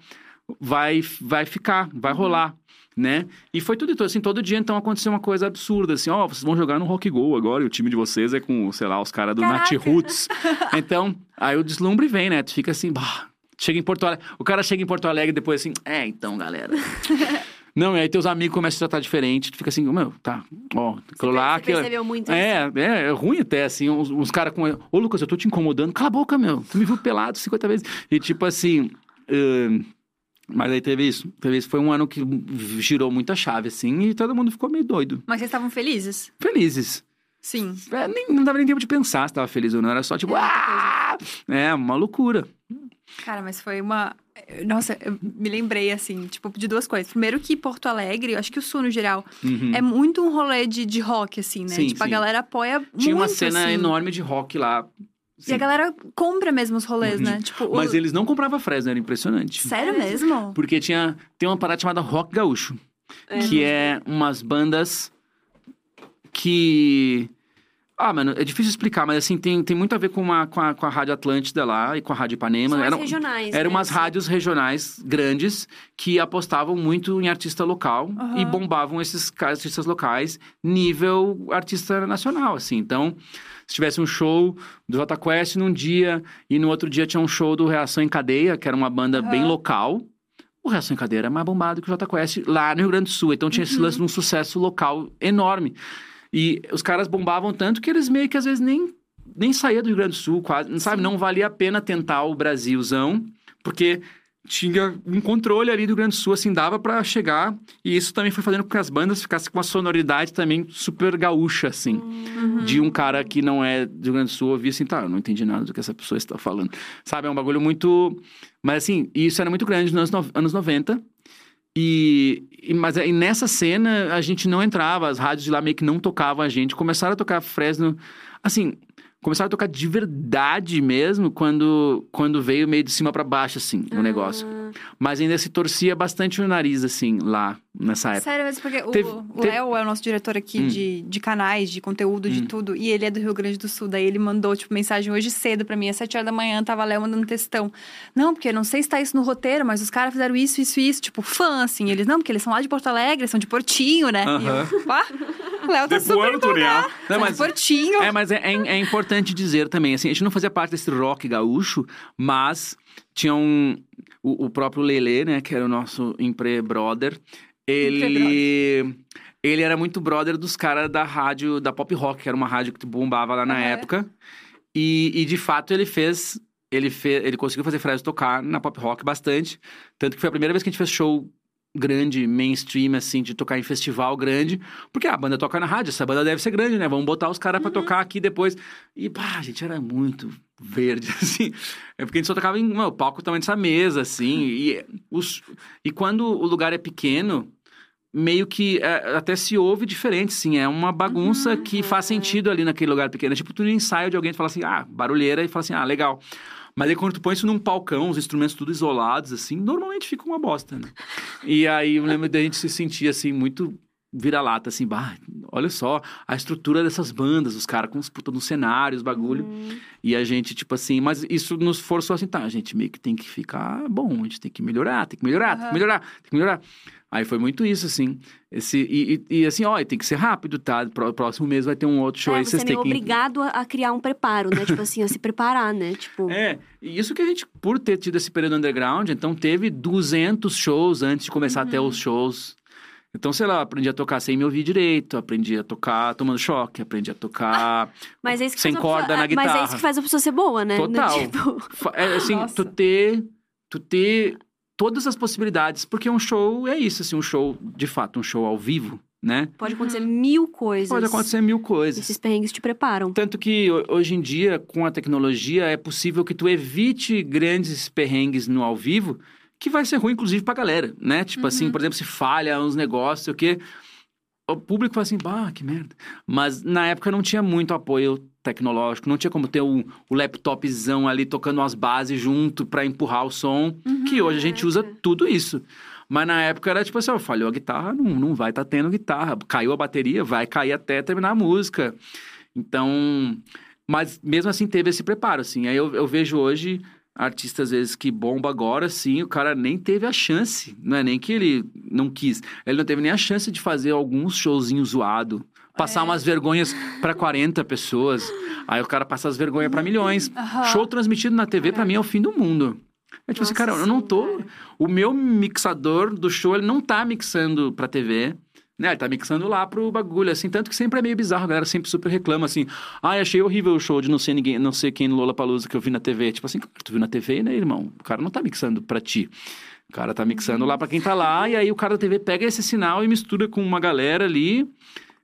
vai, vai ficar, vai rolar. Né? E foi tudo isso, assim, todo dia então aconteceu uma coisa absurda, assim, ó, vocês vão jogar no Rock Go agora, e o time de vocês é com, sei lá, os caras do Nat. Roots. Então, aí o deslumbre vem, né? Tu fica assim, bah, chega em Porto Alegre, o cara chega em Porto Alegre depois assim, é, então, galera. Não, e aí teus amigos começam a tratar diferente, tu fica assim, meu, tá, ó, aquilo lá, Você percebeu muito isso? É, é, é ruim até, assim, uns, uns caras com. Ô, Lucas, eu tô te incomodando. Cala a boca, meu. Tu me viu pelado 50 vezes. E tipo assim. ahn, mas aí teve isso. Teve isso. Foi um ano que girou muita chave, assim, e todo mundo ficou meio doido. Mas vocês estavam felizes? Felizes. Sim. É, nem, não dava nem tempo de pensar se tava feliz ou não. Era só tipo. É, ah! É, uma loucura. Cara, mas foi uma. Nossa, eu me lembrei, assim, tipo, de duas coisas. Primeiro que Porto Alegre, eu acho que o Sul no geral, Uhum. é muito um rolê de, de rock, assim, né? Sim, tipo, a sim. galera apoia Tinha uma muito, cena assim. enorme de rock lá. E a Sim. galera compra mesmo os rolês, Uhum. né? Tipo, o- Mas eles não compravam Fresno, era impressionante. Sério mesmo? Porque tinha, tem uma parada chamada Rock Gaúcho. É. que é umas bandas que. Ah, mano, é difícil explicar, mas assim, tem, tem muito a ver com, uma, com, a, com a Rádio Atlântida lá e com a Rádio Ipanema. São Eram, regionais. eram né? umas rádios regionais grandes que apostavam muito em artista local Aham. e bombavam esses artistas locais nível artista nacional, assim. Então, se tivesse um show do Jota Quest num dia e no outro dia tinha um show do Reação em Cadeia, que era uma banda Aham. bem local, o Reação em Cadeia era mais bombado que o Jota Quest lá no Rio Grande do Sul. Então tinha esse Uhum. lance de um sucesso local enorme. E os caras bombavam tanto que eles meio que às vezes nem, nem saíam do Rio Grande do Sul, quase, sabe? Não valia a pena tentar o Brasilzão, porque tinha um controle ali do Rio Grande do Sul, assim, dava pra chegar. E isso também foi fazendo com que as bandas ficassem com uma sonoridade também super gaúcha, assim. Uhum. De um cara que não é do Rio Grande do Sul ouvir assim, tá, eu não entendi nada do que essa pessoa está falando. Sabe, é um bagulho muito... Mas assim, isso era muito grande nos anos, no- anos 90. E, e- mas aí nessa cena a gente não entrava, as rádios de lá meio que não tocavam a gente. Começaram a tocar Fresno, assim, começaram a tocar de verdade mesmo quando, quando veio meio de cima pra baixo, assim, o negócio. Mas ainda se torcia bastante o nariz, assim, lá nessa época. Sério mesmo, porque o- Teve- o teve- Léo é o nosso diretor aqui Hum. de, de canais, de conteúdo, de Hum. tudo. E ele é do Rio Grande do Sul. Daí ele mandou, tipo, mensagem hoje cedo pra mim. Às sete horas da manhã, tava Léo mandando textão. Não, porque não sei se tá isso no roteiro, mas os caras fizeram isso, isso e isso. Tipo, fã, assim. Eles, não, porque eles são lá de Porto Alegre, são de Portinho, né? E eu, pá, o Léo tá super empolgado. Não, São mas- de Portinho. É, mas é, é- é importante dizer também, assim, a gente não fazia parte desse rock gaúcho, mas tinha um... O, o próprio Lelê, né, que era o nosso empre brother, ele... Ele era muito brother dos caras da rádio, da Pop Rock, que era uma rádio que bombava lá na época. E, e, de fato, ele fez... Ele, fez, ele conseguiu fazer Fresno tocar na Pop Rock bastante. Tanto que foi a primeira vez que a gente fez show grande, mainstream, assim, de tocar em festival grande. Porque a banda toca na rádio, essa banda deve ser grande, né? Vamos botar os caras pra tocar aqui depois. E, pá, a gente era muito verde, assim. É porque a gente só tocava em meu, palco tamanho dessa mesa, assim. E, os, e quando o lugar é pequeno, meio que é, até se ouve diferente, assim. É uma bagunça que faz sentido ali naquele lugar pequeno. É tipo, tu ensaio de alguém tu fala assim, ah, barulheira, e fala assim, ah, legal. Mas aí quando tu põe isso num palcão, os instrumentos tudo isolados, assim, normalmente fica uma bosta, né? E aí eu lembro da gente se sentir, assim, muito vira-lata, assim, bah, olha só a estrutura dessas bandas, os caras com os puta nos cenários, bagulho. hum. E a gente, tipo assim, mas isso nos forçou assim, tá, a gente meio que tem que ficar bom, a gente tem que melhorar, tem que melhorar, tem que melhorar, tem que melhorar. Aí foi muito isso, assim. Esse, e, e- e, assim, ó, tem que ser rápido, tá? Pró- Próximo mês vai ter um outro show É, aí, você vocês é têm meio que. obrigado a, a criar um preparo, né? tipo assim, a se preparar, né? Tipo, É, e isso que a gente, por ter tido esse período underground, então teve 200 shows antes de começar Uhum. os shows. Então, sei lá, aprendi a tocar sem me ouvir direito, aprendi a tocar tomando choque, aprendi a tocar mas é isso que sem faz a pessoa- corda na é, Mas é guitarra. isso que faz a pessoa ser boa, né? Total. Tipo, É, assim, Nossa. tu ter, tu ter todas as possibilidades, porque um show é isso, assim, um show, de fato, um show ao vivo, né? Pode acontecer mil coisas. Pode acontecer mil coisas. Esses perrengues te preparam. Tanto que ho- hoje em dia, com a tecnologia, é possível que tu evite grandes perrengues no ao vivo, que vai ser ruim, inclusive, pra galera, né? Tipo assim, por exemplo, se falha uns negócios, sei o quê. O público fala assim, bah, que merda. Mas na época não tinha muito apoio tecnológico, não tinha como ter o, o laptopzão ali tocando as bases junto pra empurrar o som, que hoje a gente usa tudo isso. Mas na época era tipo assim, ó, falhou a guitarra, não, não vai estar tendo guitarra. Caiu a bateria, vai cair até terminar a música. Então, mas mesmo assim teve esse preparo, assim. Aí eu, eu vejo hoje artistas, às vezes, que bomba agora, sim, o cara nem teve a chance. Não é nem que ele não quis. Ele não teve nem a chance de fazer alguns showzinhos zoado. Passar É. umas vergonhas pra 40 pessoas. Aí o cara passa as vergonhas pra milhões. Aham. Show transmitido na TV, pra mim, é o fim do mundo. É tipo assim, Nossa, cara, eu não tô. cara. O meu mixador do show, ele não tá mixando pra TV. Né, ele tá mixando lá pro bagulho, assim, tanto que sempre é meio bizarro, a galera sempre super reclama, assim, ai, achei horrível o show de não ser ninguém, não sei quem no Lollapalooza que eu vi na TV, tipo assim, tu viu na TV, né, irmão? O cara não tá mixando pra ti, o cara tá mixando lá pra quem tá lá, e aí o cara da TV pega esse sinal e mistura com uma galera ali,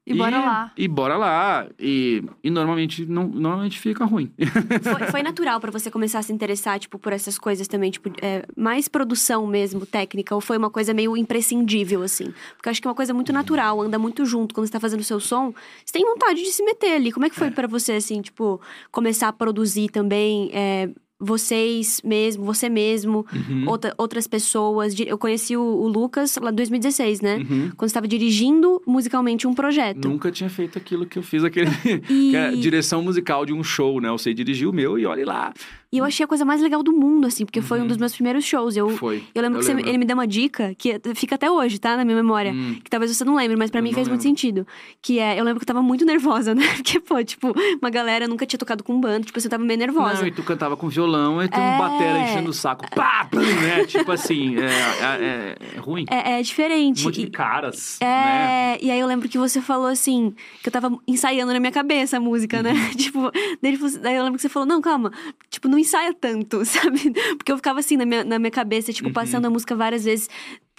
E bora lá. E bora lá, e, e normalmente, não, normalmente fica ruim. Foi, foi natural pra você começar a se interessar, tipo, por essas coisas também, tipo, é, mais produção mesmo, técnica, ou foi uma coisa meio imprescindível, assim? Porque eu acho que é uma coisa muito natural, anda muito junto. Quando você tá fazendo o seu som, você tem vontade de se meter ali. Como é que foi pra você, assim, tipo, começar a produzir também, é, vocês mesmo, você mesmo, Uhum. outra- outras pessoas? Eu conheci o, o Lucas lá em 2016, né? Uhum. Quando estava dirigindo musicalmente um projeto. Nunca tinha feito aquilo que eu fiz, aquele. E- é direção musical de um show, né? Eu sei dirigir o meu e olhe lá. E eu achei a coisa mais legal do mundo, assim, porque foi um dos meus primeiros shows. Eu, Foi. Eu lembro que você- ele me deu uma dica que fica até hoje, tá? Na minha memória. Hum. Que talvez você não lembre, mas pra Eu mim fez muito lembro. sentido. Que é, eu lembro que eu tava muito nervosa, né? Porque, pô, tipo, uma galera nunca tinha tocado com banda, tipo, você tava meio nervosa. Não, e tu cantava com violão, e tem É. um batera enchendo o saco. Pá, pá, né? Tipo assim, é, é, é- é ruim. É, é Um diferente. monte de caras, né? É, e aí eu lembro que você falou assim, que eu tava ensaiando na minha cabeça a música, né? Uhum. tipo, daí, assim- daí eu lembro que você falou, não, calma, tipo, não ensaia tanto, sabe? Porque eu ficava assim na minha, na minha cabeça, Uhum. tipo, passando a música várias vezes.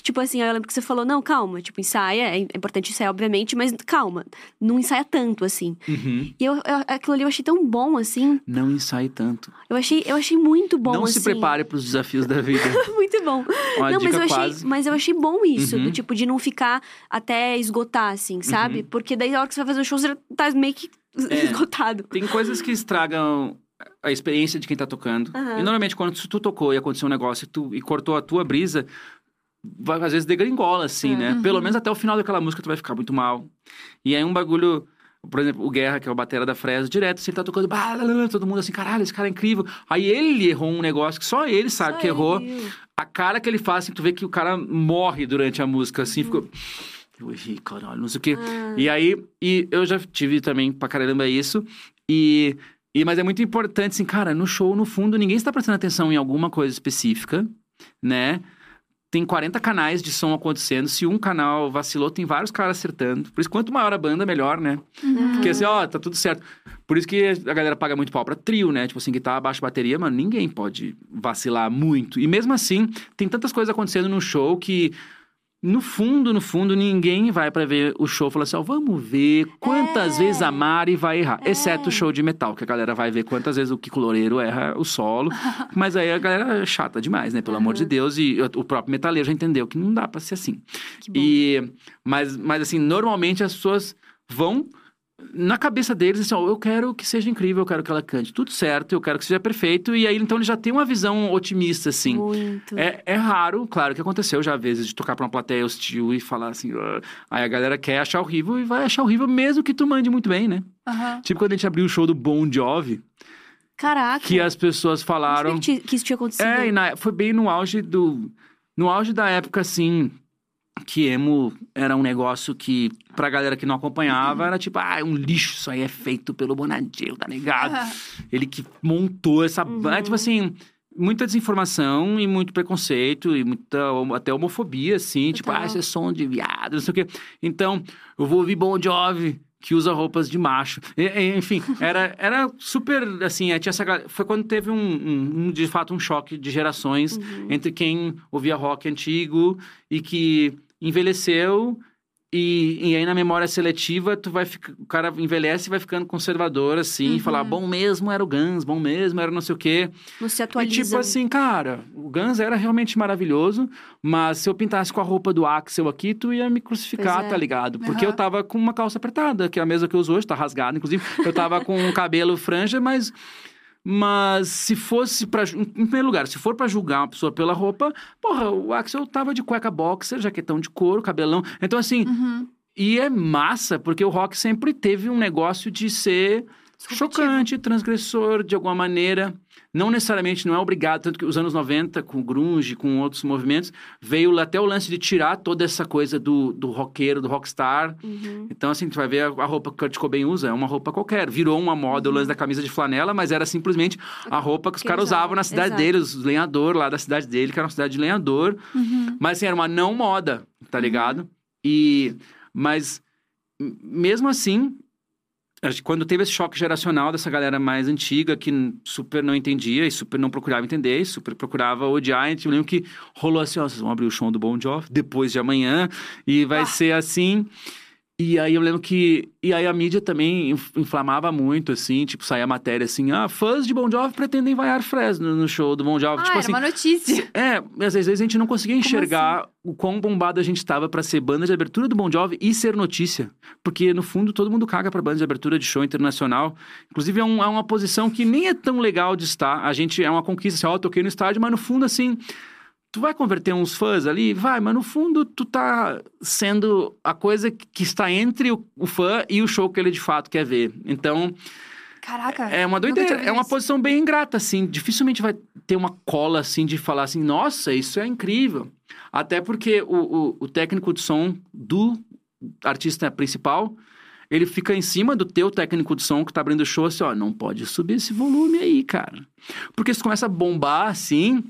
Tipo assim, eu lembro que você falou, não, calma, tipo, ensaia, é importante ensaiar, obviamente, mas calma, não ensaia tanto, assim. Uhum. E eu, eu- aquilo ali eu achei tão bom, assim. Não ensaie tanto. Eu achei, eu achei muito bom, não assim. se prepare pros desafios da vida. Muito bom. Uma não, mas eu, achei, quase. mas eu achei bom isso, Uhum. do tipo, de não ficar até esgotar, assim, sabe? Porque daí a hora que você vai fazer o show, você tá meio que É. esgotado. Tem coisas que estragam a experiência de quem tá tocando. Aham. E normalmente, quando tu tocou e aconteceu um negócio e, tu, e cortou a tua brisa, vai, às vezes degringola, assim, É. né? Pelo menos até o final daquela música tu vai ficar muito mal. E aí um bagulho. Por exemplo, o Guerra, que é o batera da Fresa, direto, se ele tá tocando, todo mundo assim, caralho, esse cara é incrível. Aí ele errou um negócio que só ele sabe Só que ele errou. A cara que ele faz, assim, tu vê que o cara morre durante a música, Uhum. assim, ficou. Eu errei, caralho, não sei o quê. Ah. E aí, e eu já tive também pra caramba isso. E, e mas é muito importante, assim, cara, no show, no fundo, ninguém está prestando atenção em alguma coisa específica, né? Tem 40 canais de som acontecendo. Se um canal vacilou, tem vários caras acertando. Por isso, quanto maior a banda, melhor, né? Porque assim, ó, tá tudo certo. Por isso que a galera paga muito pau pra trio, né? Tipo assim, guitarra, baixo, bateria, mano, ninguém pode vacilar muito. E mesmo assim, tem tantas coisas acontecendo no show que, no fundo, no fundo, ninguém vai pra ver o show e fala assim, ó, vamos ver quantas É. vezes a Mari vai errar. É. Exceto o show de metal, que a galera vai ver quantas vezes o Kiko Loureiro erra o solo. Mas aí a galera é chata demais, né? Pelo amor de Deus. E o próprio metaleiro já entendeu que não dá pra ser assim. Que bom. E, mas, mas assim, normalmente as pessoas vão na cabeça deles assim, ó, eu quero que seja incrível, eu quero que ela cante tudo certo, eu quero que seja perfeito. E aí, então, ele já tem uma visão otimista, assim. Muito. É, é raro, claro que aconteceu já vezes de tocar pra uma plateia hostil e falar assim, "Ah", aí a galera quer achar horrível e vai achar horrível mesmo que tu mande muito bem, né? Aham. Tipo quando a gente abriu o show do Bon Jovi, Caraca. que as pessoas falaram... que, que isso tinha acontecido. É, na- foi bem no auge do. No auge da época, assim, que emo era um negócio que, pra galera que não acompanhava, era tipo, ah, é um lixo, isso aí é feito pelo Bonadil, tá ligado? Ele que montou essa Uhum. banda. Tipo assim, muita desinformação e muito preconceito e muita até homofobia, assim, tipo, ah, esse é som de viado, não sei o quê. Então, eu vou ouvir Bon Jovi. Que usa roupas de macho. E- enfim, era, era super, assim, é, tinha essa, foi quando teve um, um- um, de fato, um choque de gerações Uhum. entre quem ouvia rock antigo e que envelheceu E, e aí na memória seletiva, tu vai ficar, o cara envelhece e vai ficando conservador, assim, e falar, bom mesmo era o Guns, bom mesmo era não sei o quê. Não se E atualiza. tipo assim, cara, o Guns era realmente maravilhoso, mas se eu pintasse com a roupa do Axel aqui, tu ia me crucificar, é. tá ligado? Porque Aham. eu tava com uma calça apertada, que é a mesma que eu uso hoje, tá rasgada, inclusive. Eu tava com o cabelo franja, mas. Mas se fosse pra. ju- Em primeiro lugar, se for pra julgar uma pessoa pela roupa, porra, o Axel tava de cueca boxer, jaquetão de couro, cabelão. Então, assim, Uhum. e é massa, porque o rock sempre teve um negócio de ser. Chocante, transgressor, de alguma maneira. Não necessariamente, não é obrigado. Tanto que os anos 90, com o grunge, com outros movimentos, veio até o lance de tirar toda essa coisa do, do roqueiro, do rockstar. Uhum. Então, assim, tu vai ver a, roupa que o Kurt Cobain usa, é uma roupa qualquer. Virou uma moda o lance da camisa de flanela, mas era simplesmente a roupa que os caras usavam, na cidade exato. dele, os lenhador lá da cidade dele, que era uma cidade de lenhador. Uhum. Mas assim, era uma não moda, tá ligado? E. Mas, mesmo assim, quando teve esse choque geracional dessa galera mais antiga, que super não entendia e super não procurava entender, e super procurava odiar, a gente lembra que rolou assim: ó, vocês vão abrir o show do Bon Jovi depois de amanhã, e vai Ah. ser assim. E aí eu lembro que. E aí a mídia também inf- inflamava muito, assim, tipo, saía a matéria assim: ah, fãs de Bon Jovi pretendem vaiar Fresno no show do Bon Jovi. Ah, tipo era assim. uma notícia. É, às vezes a gente não conseguia enxergar o quão bombado a gente tava pra ser banda de abertura do Bon Jovi e ser notícia. Porque, no fundo, todo mundo caga pra banda de abertura de show internacional. Inclusive, é, um- é uma posição que nem é tão legal de estar. A gente é uma conquista, assim, ó, eu toquei no estádio, mas no fundo, assim, tu vai converter uns fãs ali? Vai, mas no fundo, tu tá sendo a coisa que está entre o, o fã e o show que ele de fato quer ver. Então, Caraca. é uma doideira, é uma isso. posição bem ingrata, assim. Dificilmente vai ter uma cola, assim, de falar assim, nossa, isso é incrível. Até porque o, o, o técnico de som do artista principal, ele fica em cima do teu técnico de som que tá abrindo o show, assim, ó, não pode subir esse volume aí, cara. Porque se começa a bombar, assim,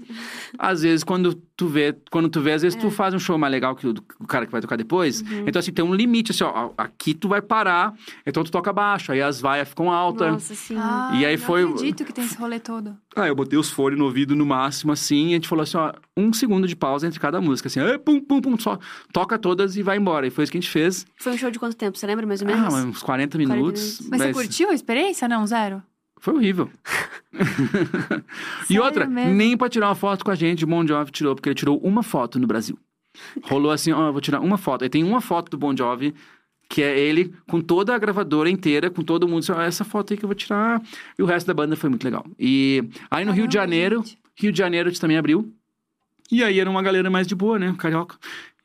às vezes quando tu vê, quando tu vê, às vezes É. tu faz um show mais legal que o, o cara que vai tocar depois. Uhum. Então, assim, tem um limite, assim, ó, aqui tu vai parar, então tu toca baixo, aí as vaias ficam altas. Nossa, sim. Ah, E aí não foi- acredito que tem esse rolê todo. Ah, eu botei os fones no ouvido no máximo, assim, e a gente falou assim, ó, um segundo de pausa entre cada música, assim, "Ê, pum, pum, pum, só toca todas e vai embora. E foi isso que a gente fez. Foi um show de quanto tempo? Você lembra mais ou menos? Ah, uns 40 minutos. minutos. Mas, você curtiu a experiência? Não, zero? Foi horrível. e outra, mesmo? nem pra tirar uma foto com a gente, o Bon Jovi tirou, porque ele tirou uma foto no Brasil. Rolou assim, ó, eu vou tirar uma foto. Aí tem uma foto do Bon Jovi, que é ele com toda a gravadora inteira, com todo mundo. Assim, ó, essa foto aí que eu vou tirar. E o resto da banda foi muito legal. E aí no Rio de Janeiro, gente. Rio de Janeiro a gente também abriu. E aí era uma galera mais de boa, né? Carioca.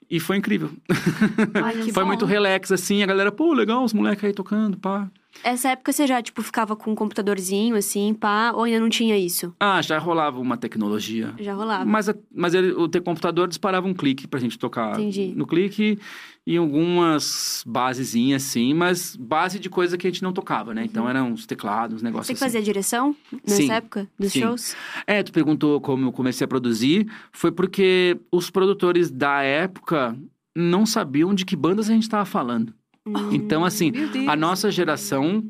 E foi incrível. Foi bom. muito relax, assim. A galera, pô, legal, os moleques aí tocando, pá. Essa época você já, tipo, ficava com um computadorzinho, assim, pá, ou ainda não tinha isso? Ah, já rolava uma tecnologia. Já rolava. Mas, a- mas ele, o teu computador disparava um clique pra gente tocar Entendi. no clique e algumas basezinhas, assim, mas base de coisa que a gente não tocava, né? Então eram uns teclados, uns negócios Você que assim. fazia direção nessa Sim, época dos sim. shows? É, tu perguntou como eu comecei a produzir. Foi porque os produtores da época não sabiam de que bandas a gente tava falando. Hum. Então, assim, Meu Deus. a nossa geração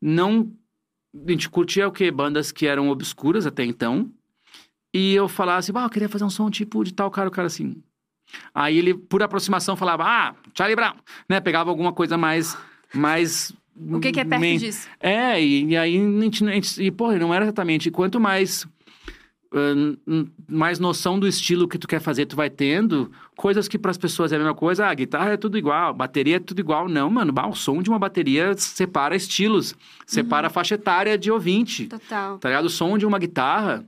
não. A gente curtia o quê? Bandas que eram obscuras até então. E eu falava assim, ah, eu queria fazer um som tipo de tal cara, o cara assim. Aí ele, por aproximação, falava, ah, Charlie Brown, né? Pegava alguma coisa mais. mais O que, que é perto main- disso? é, e, e aí a gente, a gente- e, porra, não era exatamente. Quanto mais. Mais noção do estilo que tu quer fazer, tu vai tendo. Coisas que para as pessoas é a mesma coisa. Ah, guitarra é tudo igual, bateria é tudo igual. Não, mano. bah, o som de uma bateria separa estilos, separa a faixa etária de ouvinte. Total. Tá ligado? O som de uma guitarra,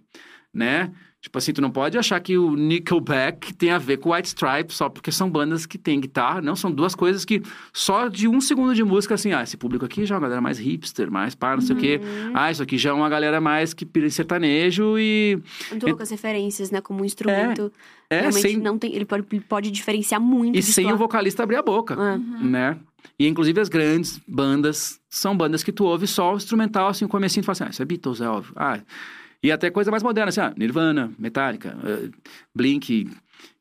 né? Tipo assim, tu não pode achar que o Nickelback tem a ver com White Stripes só porque são bandas que têm guitarra. Não, são duas coisas que só de um segundo de música, assim, ah, esse público aqui já é uma galera mais hipster, mais pá, não sei o quê. Ah, isso aqui já é uma galera mais que pira sertanejo e... Muito poucas referências, né? Como um instrumento. É, realmente sem, não tem. Ele pode, ele pode diferenciar muito. e sem soar. o vocalista abrir a boca, É. né? E inclusive as grandes bandas são bandas que tu ouve só o instrumental, assim, o comecinho, tu fala assim, ah, isso é Beatles, é óbvio. Ah, e até coisa mais moderna, assim, ah, Nirvana, Metallica, eh, Blink,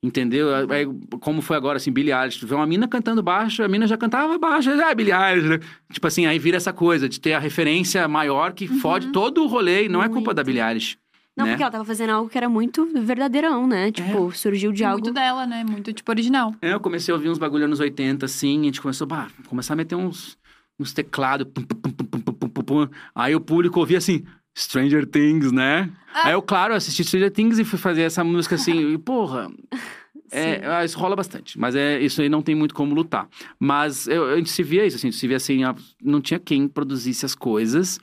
entendeu? Aí, como foi agora, assim, Billie Eilish, tu vê uma mina cantando baixo, a mina já cantava baixo, já é Billie Eilish, né? Tipo assim, aí vira essa coisa de ter a referência maior que fode todo o rolê e não é culpa Muito. da Billie Eilish. Não, né? porque ela tava fazendo algo que era muito verdadeirão, né? Tipo, surgiu de algo. Muito dela, né? Muito, tipo, original. É, eu comecei a ouvir uns bagulho anos 80, assim, e a gente começou, bah, começar a meter uns, uns teclados. pum, pum, pum, pum, pum, pum, pum, pum. Aí o público ouvia assim, Stranger Things, né? Ah. Aí eu, claro, assisti Stranger Things e fui fazer essa música assim, e porra. É, ah, isso rola bastante, mas é isso aí não tem muito como lutar. Mas eu, a gente se via isso, assim, a gente se via assim, não tinha quem produzisse as coisas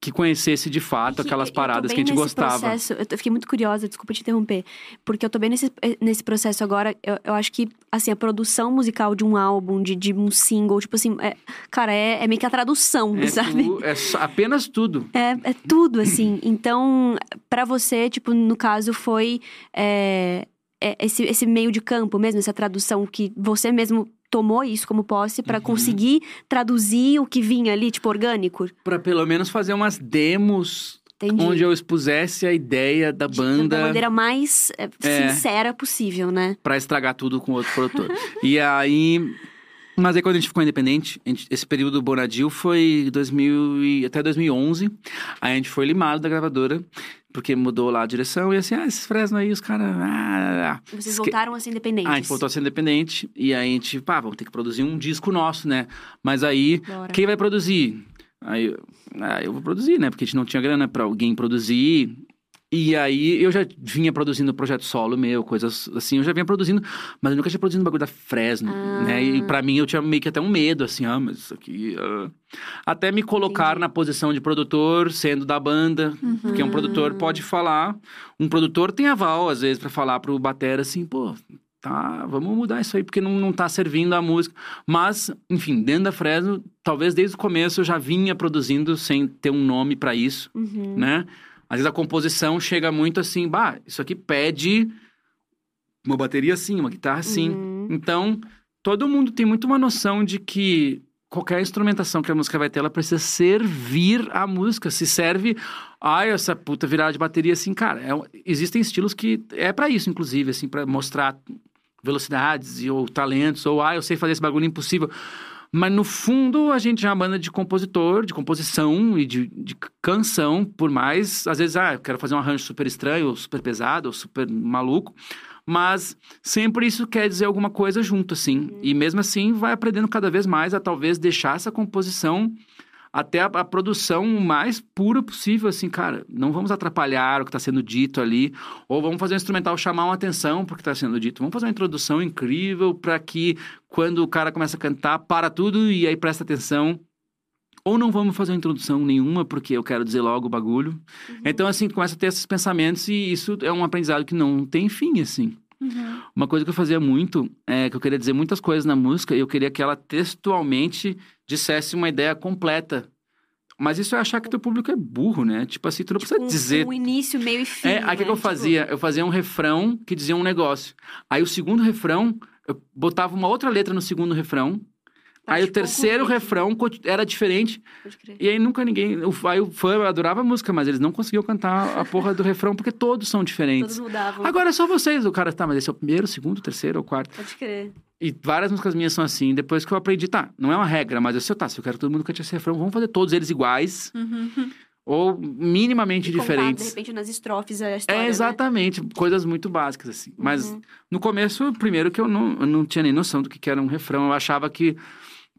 que conhecesse de fato Que aquelas paradas que a gente gostava. Processo, eu fiquei muito curiosa, desculpa te interromper. Porque eu tô bem nesse, eh, nesse processo agora. Eu, eu acho que, assim, a produção musical de um álbum, de, de um single, tipo assim, é- cara, é, é meio que a tradução, É, sabe? tu- é só- apenas tudo. É, é tudo, assim. Então, pra você, tipo, no caso, foi é, é, esse, esse meio de campo mesmo, essa tradução que você mesmo tomou isso como posse pra Uhum. conseguir traduzir o que vinha ali, tipo, orgânico. Pra pelo menos fazer umas demos Entendi. onde eu expusesse a ideia da De- banda Da maneira mais é, É. sincera possível, né? pra estragar tudo com outro produtor. e aí. Mas aí quando a gente ficou independente, gente- esse período do Bonadil foi 2000 e, até 2011. Aí a gente foi limado da gravadora, porque mudou lá a direção. E assim, ah, esses Fresno aí, os caras. Ah, ah, ah. Vocês Esque- voltaram a ser independentes. Ah, a gente voltou a ser independente. E aí a gente, pá, vamos ter que produzir um disco nosso, né? Mas aí, Bora. quem vai produzir? Aí, eu- ah, eu vou produzir, né? Porque a gente não tinha grana pra alguém produzir. E aí eu já vinha produzindo projeto solo meu, coisas assim, eu já vinha produzindo, mas eu nunca tinha produzido um bagulho da Fresno, Ah. né? E pra mim eu tinha meio que até um medo, assim, ah, mas isso aqui. ah. Até me colocar Entendi. na posição de produtor, sendo da banda, porque um produtor pode falar, um produtor tem aval, às vezes, pra falar pro batera assim, pô, tá, vamos mudar isso aí, porque não, não tá servindo a música. Mas, enfim, dentro da Fresno, talvez desde o começo eu já vinha produzindo sem ter um nome pra isso, Uhum. né? Às vezes a composição chega muito assim, bah, isso aqui pede uma bateria assim, uma guitarra assim. Uhum. Então, todo mundo tem muito uma noção de que qualquer instrumentação que a música vai ter, ela precisa servir à música. Se serve, ai, essa puta virada de bateria assim, cara, é existem estilos que é pra isso, inclusive, assim, pra mostrar velocidades ou talentos, ou ah, eu sei fazer esse bagulho impossível. Mas no fundo, a gente é uma banda de compositor, de composição e de, de canção, por mais, às vezes, ah, eu quero fazer um arranjo super estranho, ou super pesado, ou super maluco. Mas sempre isso quer dizer alguma coisa junto, assim. E mesmo assim, vai aprendendo cada vez mais a talvez deixar essa composição até a, a produção mais pura possível, assim, cara. Não vamos atrapalhar o que está sendo dito ali, ou vamos fazer um instrumental chamar uma atenção porque está sendo dito. Vamos fazer uma introdução incrível para que quando o cara começa a cantar, para tudo e aí presta atenção. Ou não vamos fazer uma introdução nenhuma, porque eu quero dizer logo o bagulho. Então, assim, começa a ter esses pensamentos e isso é um aprendizado que não tem fim, assim. Uhum. Uma coisa que eu fazia muito é que eu queria dizer muitas coisas na música e eu queria que ela textualmente dissesse uma ideia completa. Mas isso é achar que teu público é burro, né? Tipo assim, tu não precisa Com- dizer. Um início, meio e fim. É, aí o que, que né? eu Tipo, fazia? Eu fazia um refrão que dizia um negócio. Aí o segundo refrão, eu botava uma outra letra no segundo refrão. Aí o tipo, terceiro refrão era diferente. Pode crer. E aí nunca ninguém. O, aí o fã adorava a música, mas eles não conseguiam cantar a porra do refrão porque todos são diferentes. Todos mudavam. Agora é só vocês. O cara, tá, mas esse é o primeiro, segundo, terceiro ou quarto. Pode crer. E várias músicas minhas são assim. Depois que eu aprendi, tá, não é uma regra, mas eu sei, tá, se eu quero que todo mundo cante esse refrão, vamos fazer todos eles iguais Uhum. ou minimamente E contar, diferentes. de repente, nas estrofes a história, É, né? exatamente. Coisas muito básicas, assim. Mas Uhum. no começo, primeiro que eu não, eu não tinha nem noção do que era um refrão. Eu achava que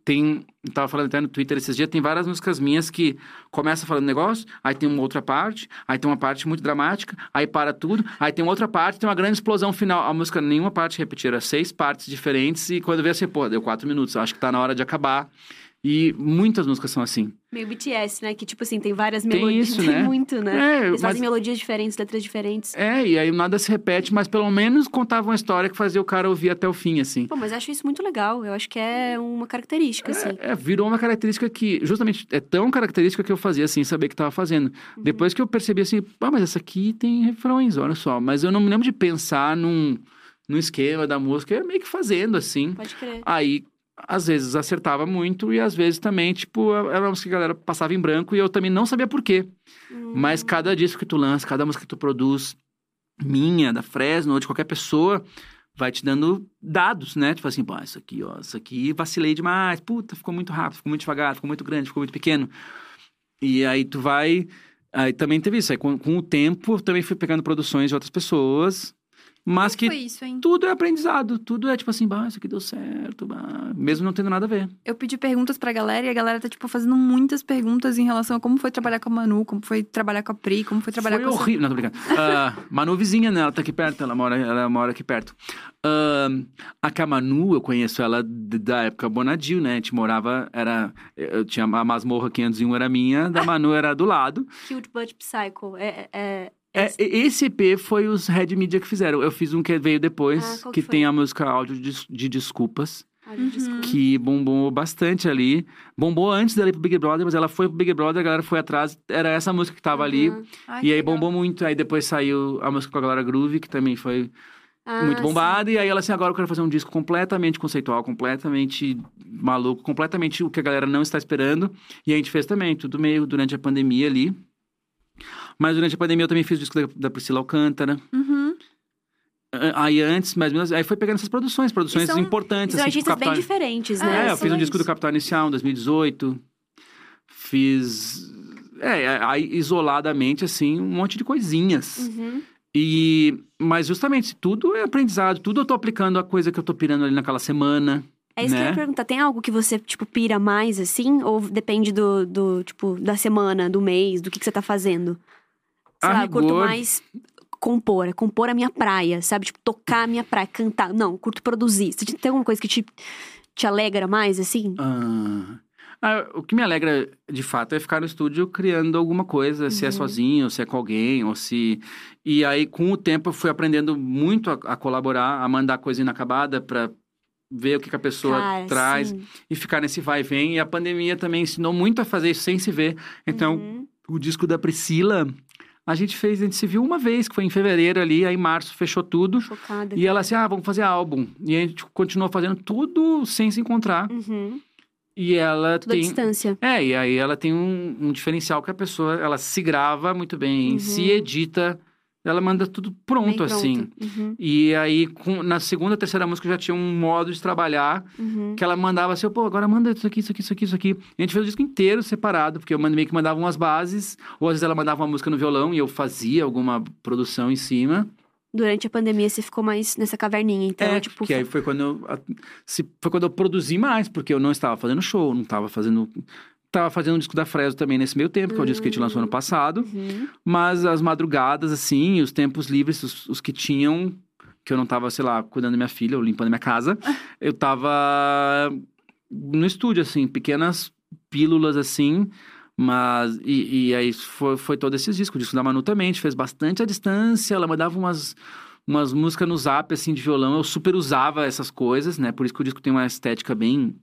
tem... Eu tava falando até no Twitter esses dias, tem várias músicas minhas que começa falando negócio, aí tem uma outra parte, aí tem uma parte muito dramática, aí para tudo, aí tem outra parte, tem uma grande explosão final. A música, nenhuma parte repetir, era seis partes diferentes e quando vê assim, pô, deu quatro minutos, eu acho que tá na hora de acabar. E muitas músicas são assim. Meio BTS, né? Que, tipo assim, tem várias Tem melodias. isso, tem né? muito, né? É, Eles mas- fazem melodias diferentes, letras diferentes. É, e aí nada se repete, mas pelo menos contava uma história que fazia o cara ouvir até o fim, assim. Pô, mas acho isso muito legal. Eu acho que é uma característica, assim. É, virou uma característica que, justamente, é tão característica que eu fazia assim, saber que tava fazendo. Uhum. Depois que eu percebi assim, ah, mas essa aqui tem refrões, olha só. Mas eu não me lembro de pensar num, num esquema da música, eu ia meio que fazendo assim. Pode crer. Aí, às vezes acertava muito e às vezes também, tipo, era uma música que a galera passava em branco e eu também não sabia por quê. Hum. Mas cada disco que tu lança, cada música que tu produz, minha, da Fresno ou de qualquer pessoa, vai te dando dados, né? Tipo assim, pô, isso aqui, ó, isso aqui vacilei demais, puta, ficou muito rápido, ficou muito devagar, ficou muito grande, ficou muito pequeno. E aí tu vai Aí também teve isso. Aí com, com o tempo, eu também fui pegando produções de outras pessoas. Mas que foi isso, hein? tudo é aprendizado. Tudo é tipo assim, bah, isso aqui deu certo. Bah, mesmo não tendo nada a ver. Eu pedi perguntas pra galera e a galera tá, tipo, fazendo muitas perguntas em relação a como foi trabalhar com a Manu, como foi trabalhar com a Pri, como foi trabalhar Foi com a horrível. Não, tô brincando. Ah, Manu vizinha, né? Ela tá aqui perto. Ela mora, ela mora aqui perto. Ah, a Camanu, eu conheço ela da época Bonadil, né? A gente morava, era... Eu tinha a masmorra 501 era minha, da Manu era do lado. Cute but psycho. É, é, É, esse EP foi os Red Media que fizeram. Eu fiz um que veio depois, Ah, que que tem a música áudio de, de desculpas, Uhum. que bombou bastante ali. Bombou antes dela ir pro Big Brother, mas ela foi pro Big Brother, a galera foi atrás. Era essa música que tava ali. Uhum. Ai, E aí legal. bombou muito. Aí depois saiu a música com a galera Groove, que também foi Ah, muito sim. bombada. E aí ela assim, agora eu quero fazer um disco completamente conceitual, completamente maluco, completamente o que a galera não está esperando. E a gente fez também, tudo meio durante a pandemia ali. Mas durante a pandemia eu também fiz o disco da, Priscila Alcântara. Uhum. Aí antes, mais ou menos, aí foi pegando essas produções, produções são- importantes. São assim, tipo artistas bem Capital- diferentes, É, né? É, eu fiz um disco do Capital Inicial em 2018. Fiz. É, aí isoladamente, assim, um monte de coisinhas. Uhum. E. Mas justamente, tudo é aprendizado, tudo eu tô aplicando a coisa que eu tô pirando ali naquela semana. É isso que eu né? ia perguntar. Tem algo que você, tipo, pira mais, assim? Ou depende do, do tipo, da semana, do mês, do que, que você tá fazendo? Sei lá, eu curto mais compor. é Compor a minha praia, sabe? Tipo, tocar a minha praia, cantar. Não, curto produzir. Você tem alguma coisa que te, te alegra mais, assim? Ah, ah, o que me alegra, de fato, é ficar no estúdio criando alguma coisa, se é Uhum. sozinho, se é com alguém, ou se... E aí, com o tempo, eu fui aprendendo muito a, a colaborar, a mandar coisa inacabada pra ver o que, que a pessoa Cara, traz sim. e ficar nesse vai e vem. E a pandemia também ensinou muito a fazer isso sem se ver. Então, Uhum. o disco da Priscila, a gente fez, a gente se viu uma vez, que foi em fevereiro ali, aí em março fechou tudo. Chocada. E ela assim, ah, vamos fazer álbum. E a gente continuou fazendo tudo sem se encontrar. Uhum. E ela à tem. distância. É, e aí ela tem um, um diferencial que a pessoa, ela se grava muito bem, Uhum. se edita, ela manda tudo pronto, Bem assim. Uhum. E aí, com- na segunda, terceira música, já tinha um modo de trabalhar Uhum. que ela mandava assim, pô, agora manda isso aqui, isso aqui, isso aqui, isso aqui. E a gente fez o disco inteiro separado, porque eu meio que mandava umas bases, ou às vezes ela mandava uma música no violão e eu fazia alguma produção em cima. Durante a pandemia, você ficou mais nessa caverninha. Então, é, tipo... que aí foi quando eu, se, foi quando eu produzi mais, porque eu não estava fazendo show, não estava fazendo... Tava fazendo o disco da Fresno também nesse meio tempo, que é o disco que a gente lançou ano passado. Uhum. Mas as madrugadas, assim, os tempos livres, os, os que tinham, que eu não tava, sei lá, cuidando da minha filha ou limpando minha casa, eu tava no estúdio, assim, pequenas pílulas, assim. Mas, e, e aí foi, foi todo esses discos. O disco da Manu também, a gente fez bastante à distância. Ela mandava umas, umas músicas no zap, assim, de violão. Eu super usava essas coisas, né? Por isso que o disco tem uma estética bem,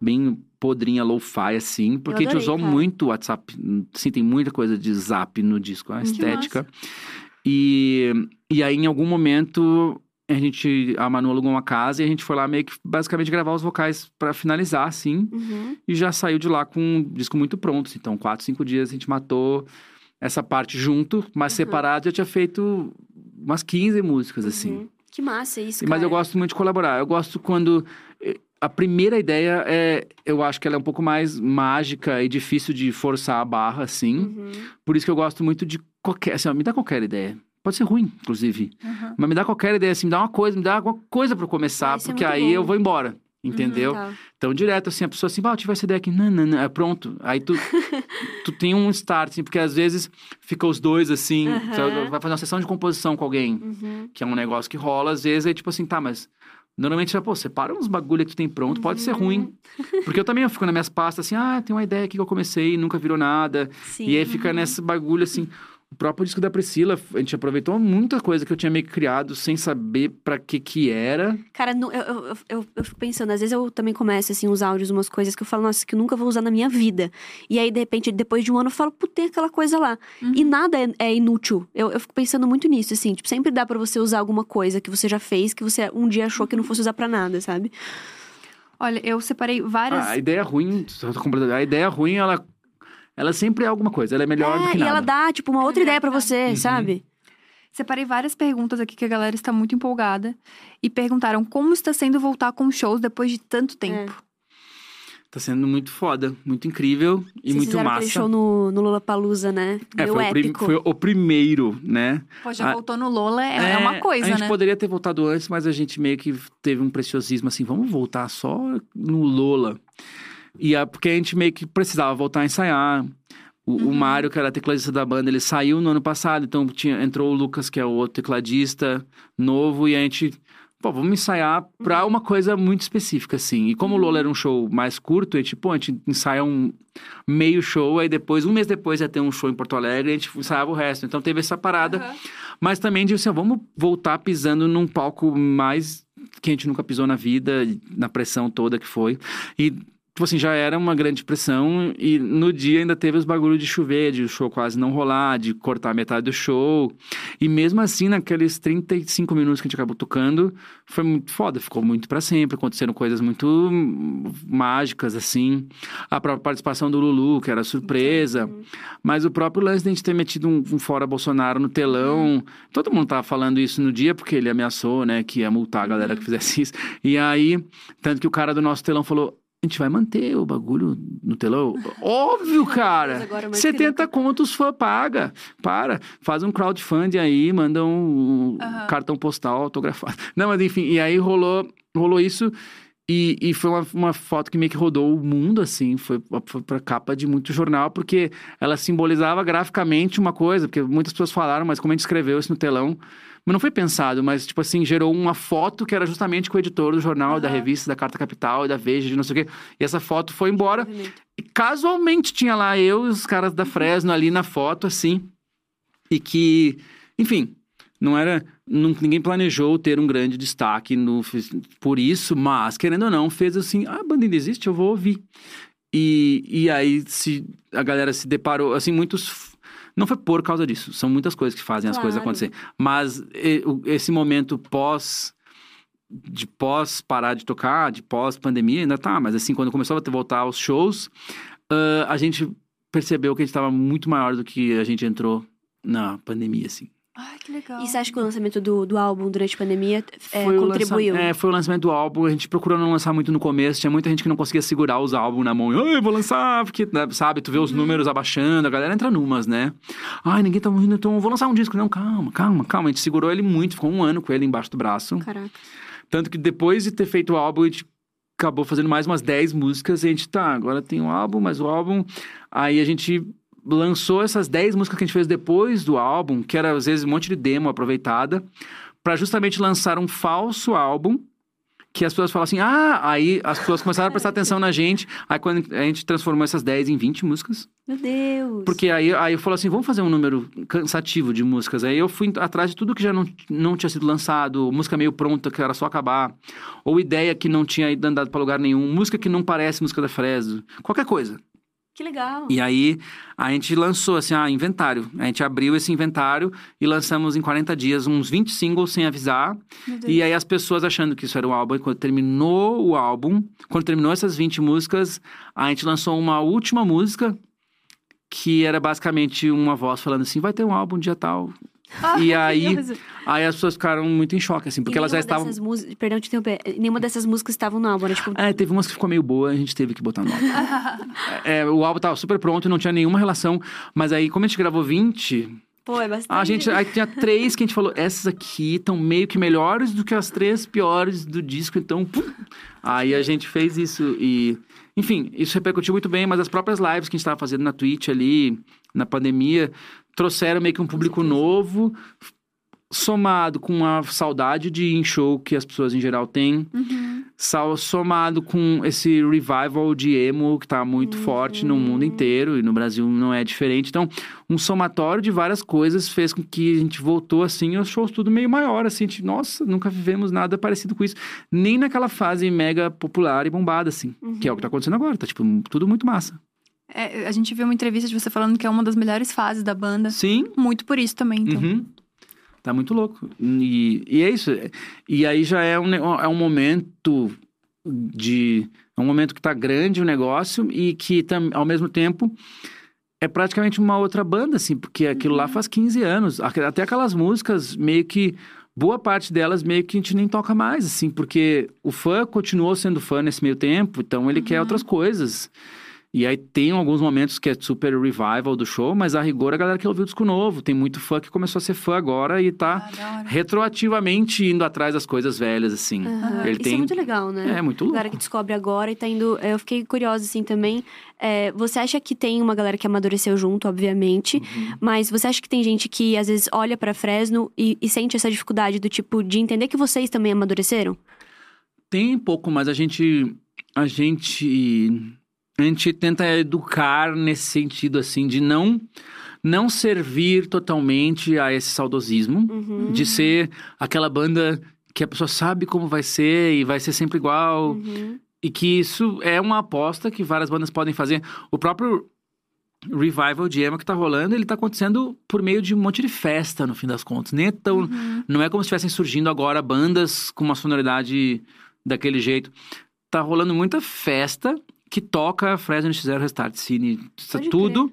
bem podrinha, lo-fi, assim. Porque a gente adorei, usou cara. muito o WhatsApp. Sim, tem muita coisa de zap no disco, a estética. E, e aí, em algum momento, a gente, a Manu alugou uma casa e a gente foi lá meio que, basicamente, gravar os vocais pra finalizar, assim. Uhum. E já saiu de lá com um disco muito pronto. Então, quatro, cinco dias a gente matou essa parte junto, mas Uhum. separado já tinha feito umas 15 músicas, assim. Uhum. Que massa isso, Mas cara. eu gosto muito de colaborar. Eu gosto quando. A primeira ideia é. Eu acho que ela é um pouco mais mágica e difícil de forçar a barra, assim. Uhum. Por isso que eu gosto muito de qualquer. Assim, ó, me dá qualquer ideia. Pode ser ruim, inclusive. Uhum. Mas me dá qualquer ideia, assim, me dá uma coisa, me dá alguma coisa pra eu começar, isso é porque aí bom. eu vou embora. Entendeu? Tá. Então, direto, assim, a pessoa assim, ah, eu tive essa ideia aqui, não, não, não, é pronto. Aí tu, tu tem um start, assim, porque às vezes fica os dois, assim, você vai fazer uma sessão de composição com alguém, Uhum. que é um negócio que rola, às vezes, aí tipo assim, tá, mas normalmente, pô, separa uns bagulho que tu tem pronto, pode ser Uhum. ruim. Porque eu também eu fico nas minhas pastas, assim, ah, tem uma ideia aqui que eu comecei nunca virou nada. Sim. E aí fica nesse bagulho, assim... O próprio disco da Priscila, a gente aproveitou muita coisa que eu tinha meio que criado sem saber pra que que era. Cara, eu, eu, eu, eu fico pensando, às vezes eu também começo, assim, os áudios, umas coisas que eu falo, nossa, que eu nunca vou usar na minha vida. E aí, de repente, depois de um ano, eu falo, puta, tem aquela coisa lá. Uhum. E nada é, é inútil. Eu, eu fico pensando muito nisso, assim, tipo, sempre dá pra você usar alguma coisa que você já fez, que você um dia achou que não fosse usar pra nada, sabe? Olha, eu separei várias. Ah, a ideia ruim, a ideia ruim, ela, ela sempre é alguma coisa, ela é melhor do é, que e nada. ela dá, tipo, uma outra ideia pra você, Uhum. sabe? Separei várias perguntas aqui que a galera está muito empolgada. E perguntaram como está sendo voltar com shows depois de tanto tempo. Tá sendo muito foda, muito incrível e Vocês muito massa. aquele show no, no Lollapalooza, né? É, Meu foi, o épico. foi o primeiro, né? Pô, já Ah, voltou no Lola, é, é uma coisa, A gente né? poderia ter voltado antes, mas a gente meio que teve um preciosismo assim, vamos voltar só no Lola. E a, porque a gente meio que precisava voltar a ensaiar. O, Uhum. o Mário, que era tecladista da banda, ele saiu no ano passado, então tinha, entrou o Lucas, que é o outro tecladista novo, e a gente, pô, vamos ensaiar pra uma coisa muito específica, assim. E como o Lola era um show mais curto, a gente, pô, a gente ensaia um meio show, aí depois, um mês depois ia ter um show em Porto Alegre, a gente ensaiava o resto. Então teve essa parada. Aham. Mas também de assim, ó, vamos voltar pisando num palco mais que a gente nunca pisou na vida, na pressão toda que foi. E, tipo assim, já era uma grande pressão. E no dia ainda teve os bagulhos de chover, de o show quase não rolar, de cortar metade do show. E mesmo assim, naqueles 35 minutos que a gente acabou tocando, foi muito foda, ficou muito pra sempre. Aconteceram coisas muito mágicas, assim. A própria participação do Lulu, que era surpresa. Mas o próprio lance de a gente ter metido um, um fora Bolsonaro no telão. Todo mundo tava falando isso no dia, porque ele ameaçou, né, que ia multar a galera que fizesse isso. E aí, tanto que o cara do nosso telão falou. A gente vai manter o bagulho no telão? Óbvio, cara! Agora mais que 70 contos fã paga. Para, faz um crowdfunding aí, manda um Aham. cartão postal autografado. Não, mas enfim, e aí rolou, rolou isso. E, e foi uma, uma foto que meio que rodou o mundo, assim, foi, foi pra capa de muito jornal, porque ela simbolizava graficamente uma coisa, porque muitas pessoas falaram, mas como a gente escreveu isso no telão, mas não foi pensado, mas, tipo assim, gerou uma foto que era justamente com o editor do jornal, da Aham. revista, da Carta Capital, da Veja, de não sei o quê. E essa foto foi embora. E casualmente tinha lá eu e os caras da Fresno ali na foto, assim. E que, enfim, não era. não- ninguém planejou ter um grande destaque no, por isso, mas, querendo ou não, fez assim: ah, a banda ainda existe, eu vou ouvir. E, e aí se, a galera se deparou, assim, muitos. Não foi por causa disso, são muitas coisas que fazem as coisas Claro. acontecer. Mas esse momento pós de pós parar de tocar, de pós pandemia, ainda tá, mas assim, quando começou a voltar aos shows, ah, a gente percebeu que a gente estava muito maior do que a gente entrou na pandemia, assim. Ai, que legal. E você acha que o lançamento do, do álbum durante a pandemia é, Foi o contribuiu? lança- É, foi o lançamento do álbum. A gente procurou não lançar muito no começo. Tinha muita gente que não conseguia segurar os álbuns na mão. Ai, vou lançar, porque, né, sabe, tu vê os números abaixando, a galera entra numas, né? Ai, ninguém tá morrendo, então vou lançar um disco. Não, calma, calma, calma. A gente segurou ele muito, ficou um ano com ele embaixo do braço. Caraca. Tanto que depois de ter feito o álbum, a gente acabou fazendo mais umas 10 músicas. E a gente, tá, agora tem um álbum, mas o álbum... Aí a gente lançou essas 10 músicas que a gente fez depois do álbum, que era às vezes um monte de demo aproveitada, pra justamente lançar um falso álbum. Que as pessoas falam assim, ah, aí as pessoas começaram a prestar atenção na gente. Aí quando a gente transformou essas 10 em 20 músicas. Meu Deus. Porque aí, aí eu falo assim, vamos fazer um número cansativo de músicas. Aí eu fui atrás de tudo que já não, não tinha sido lançado, música meio pronta, que era só acabar. Ou ideia que não tinha ido andado pra lugar nenhum, música que não parece música da Fresno. Qualquer coisa. Que legal. E aí a gente lançou assim, ah, inventário. A gente abriu esse inventário e lançamos em 40 dias uns 20 singles sem avisar. E aí as pessoas achando que isso era um álbum, e quando terminou o álbum, quando terminou essas 20 músicas, a gente lançou uma última música que era basicamente uma voz falando assim, vai ter um álbum dia tal. Ah, e aí-. Aí as pessoas ficaram muito em choque, assim, porque E elas já estavam... músicas- Perdão te interromper. Nenhuma dessas músicas estavam no álbum, né? Tipo, É, teve umas que ficou meio boa, a gente teve que botar no álbum. É, o álbum tava super pronto, não tinha nenhuma relação, mas aí como a gente gravou 20, pô, é bastante. a gente aí tinha três que a gente falou, essas aqui estão meio que melhores do que as três piores do disco, então, pum. Aí a gente fez isso e, enfim, isso repercutiu muito bem, mas as próprias lives que a gente estava fazendo na Twitch ali, na pandemia, trouxeram meio que um público novo, somado com a saudade de ir em show que as pessoas em geral têm, Uhum. somado com esse revival de emo que tá muito forte no mundo inteiro e no Brasil não é diferente. Então, um somatório de várias coisas fez com que a gente voltou assim, os shows tudo meio maior, assim, a gente, nossa, nunca vivemos nada parecido com isso, nem naquela fase mega popular e bombada assim, que é o que tá acontecendo agora, tá tipo tudo muito massa. É, a gente viu uma entrevista de você falando que é uma das melhores fases da banda. Sim, Muito por isso também, então. Uhum. Tá muito louco. E, e é isso. E aí já é um, é um momento de. É um momento que tá grande o negócio e que tam, ao mesmo tempo é praticamente uma outra banda, assim, porque aquilo lá faz 15 anos. Até aquelas músicas meio que boa parte delas meio que a gente nem toca mais, assim, porque o fã continuou sendo fã nesse meio tempo, então ele quer outras coisas. E aí tem alguns momentos que é super revival do show, mas a rigor a galera quer ouvir o disco novo. Tem muito fã que começou a ser fã agora e tá Ah, retroativamente indo atrás das coisas velhas, assim. Aham. Ele Isso tem. é muito legal, né? É, muito A louco. galera que descobre agora e tá indo. Eu fiquei curiosa, assim, também. É, você acha que tem uma galera que amadureceu junto, obviamente, Uhum. mas você acha que tem gente que às vezes olha pra Fresno e, e sente essa dificuldade do tipo de entender que vocês também amadureceram? Tem pouco, mas a gente. A gente. A gente tenta educar nesse sentido, assim, de não. Não servir totalmente a esse saudosismo. Uhum. De ser aquela banda que a pessoa sabe como vai ser e vai ser sempre igual. Uhum. E que isso é uma aposta que várias bandas podem fazer. O próprio revival de emo que tá rolando, ele tá acontecendo por meio de um monte de festa, no fim das contas. Nem é tão... Uhum. Não é como se estivessem surgindo agora bandas com uma sonoridade daquele jeito. Tá rolando muita festa que toca Fresno NX0 Restart Cine, isso Pode tudo.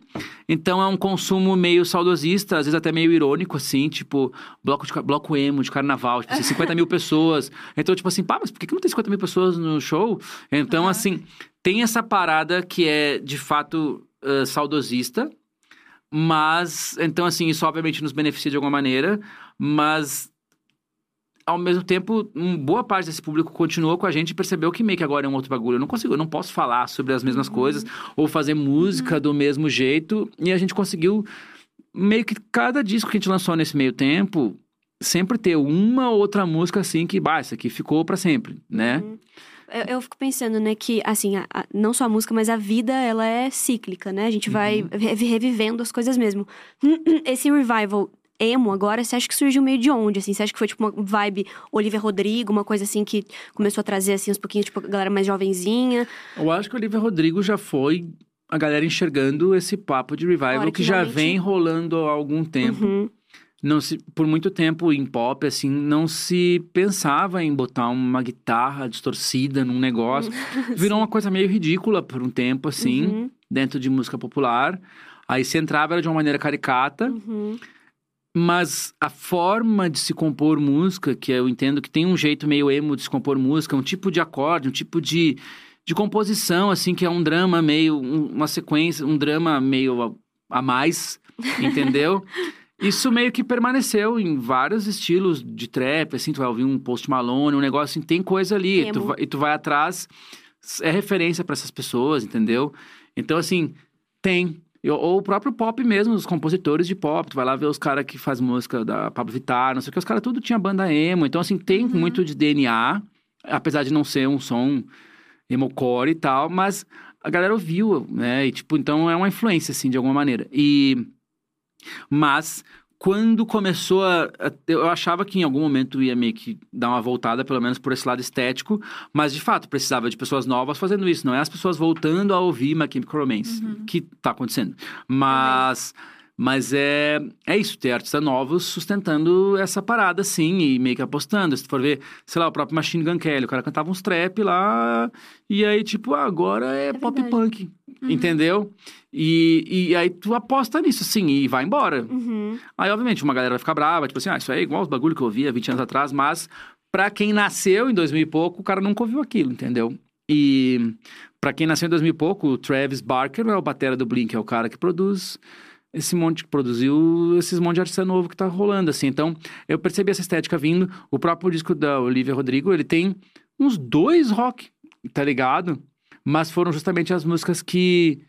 Então é um consumo meio saudosista, às vezes até meio irônico, assim, tipo, bloco, de, bloco emo de carnaval, tipo assim, 50 mil pessoas. Então, tipo assim, pá, mas por que não tem 50 mil pessoas no show? Então, Aham. assim, tem essa parada que é de fato ah, saudosista, mas, então, assim, isso obviamente nos beneficia de alguma maneira, mas ao mesmo tempo, um, boa parte desse público continuou com a gente e percebeu que meio que agora é um outro bagulho. Eu não consigo, eu não posso falar sobre as mesmas coisas ou fazer música do mesmo jeito. E a gente conseguiu, meio que cada disco que a gente lançou nesse meio tempo, sempre ter uma ou outra música assim que, bah, essa aqui ficou pra sempre, né? Uhum. Eu, eu fico pensando, né, que, assim, a- a- não só a música, mas a vida, ela é cíclica, né? A gente vai Uhum. re- revivendo as coisas mesmo. Esse revival emo agora, você acha que surgiu meio de onde, assim? Você acha que foi, tipo, uma vibe Olivia Rodrigo, uma coisa, assim, que começou a trazer, assim, uns pouquinhos, tipo, a galera mais jovenzinha? Eu acho que o Olivia Rodrigo já foi a galera enxergando esse papo de revival Olha, que já finalmente. vem rolando há algum tempo. Uhum. não se por muito tempo em pop assim não se pensava em botar uma guitarra distorcida num negócio virou uma coisa meio ridícula por um tempo assim Uhum. dentro de música popular aí se entrava era de uma maneira caricata Uhum. Mas a forma de se compor música que eu entendo que tem um jeito meio emo de se compor música um tipo de acorde um tipo de de composição assim que é um drama meio um- uma sequência um drama meio a, a mais entendeu isso meio que permaneceu em vários estilos de trap, assim, tu vai ouvir um Post Malone, um negócio assim, tem coisa ali, e tu, vai, e tu vai atrás, é referência pra essas pessoas, entendeu? Então, assim, tem. Ou o próprio pop mesmo, os compositores de pop, tu vai lá ver os caras que fazem música da Pablo Vittar, não sei o que, os caras tudo tinha banda emo, então, assim, tem Uhum. muito de DNA, apesar de não ser um som emocore e tal, mas a galera ouviu, né, e tipo, então é uma influência, assim, de alguma maneira. E... Mas quando começou a, a- Eu achava que em algum momento ia meio que dar uma voltada, pelo menos por esse lado estético, mas de fato precisava de pessoas novas fazendo isso, não é as pessoas voltando a ouvir My Chemical Romance, que tá acontecendo. Mas. Mas é, é isso, ter artistas novos sustentando essa parada, assim, e meio que apostando. Se tu for ver, sei lá, o próprio Machine Gun Kelly, o cara cantava uns trap lá, e aí, tipo, ah, agora é, pop verdade. punk, entendeu? E, e aí tu aposta nisso, assim, e vai embora. Uhum. Aí, obviamente, uma galera vai ficar brava, tipo assim, ah, isso aí é igual os bagulho que eu ouvia 20 anos atrás, mas pra quem nasceu em 2000 e pouco, o cara nunca ouviu aquilo, entendeu? E pra quem nasceu em 2000 e pouco, o Travis Barker é o batera do Blink, é o cara que produz esse monte, que produziu esses monte de artista novo que tá rolando, assim. Então, eu percebi essa estética vindo. O próprio disco da Olivia Rodrigo, ele tem uns dois rock, tá ligado? Mas foram justamente as músicas que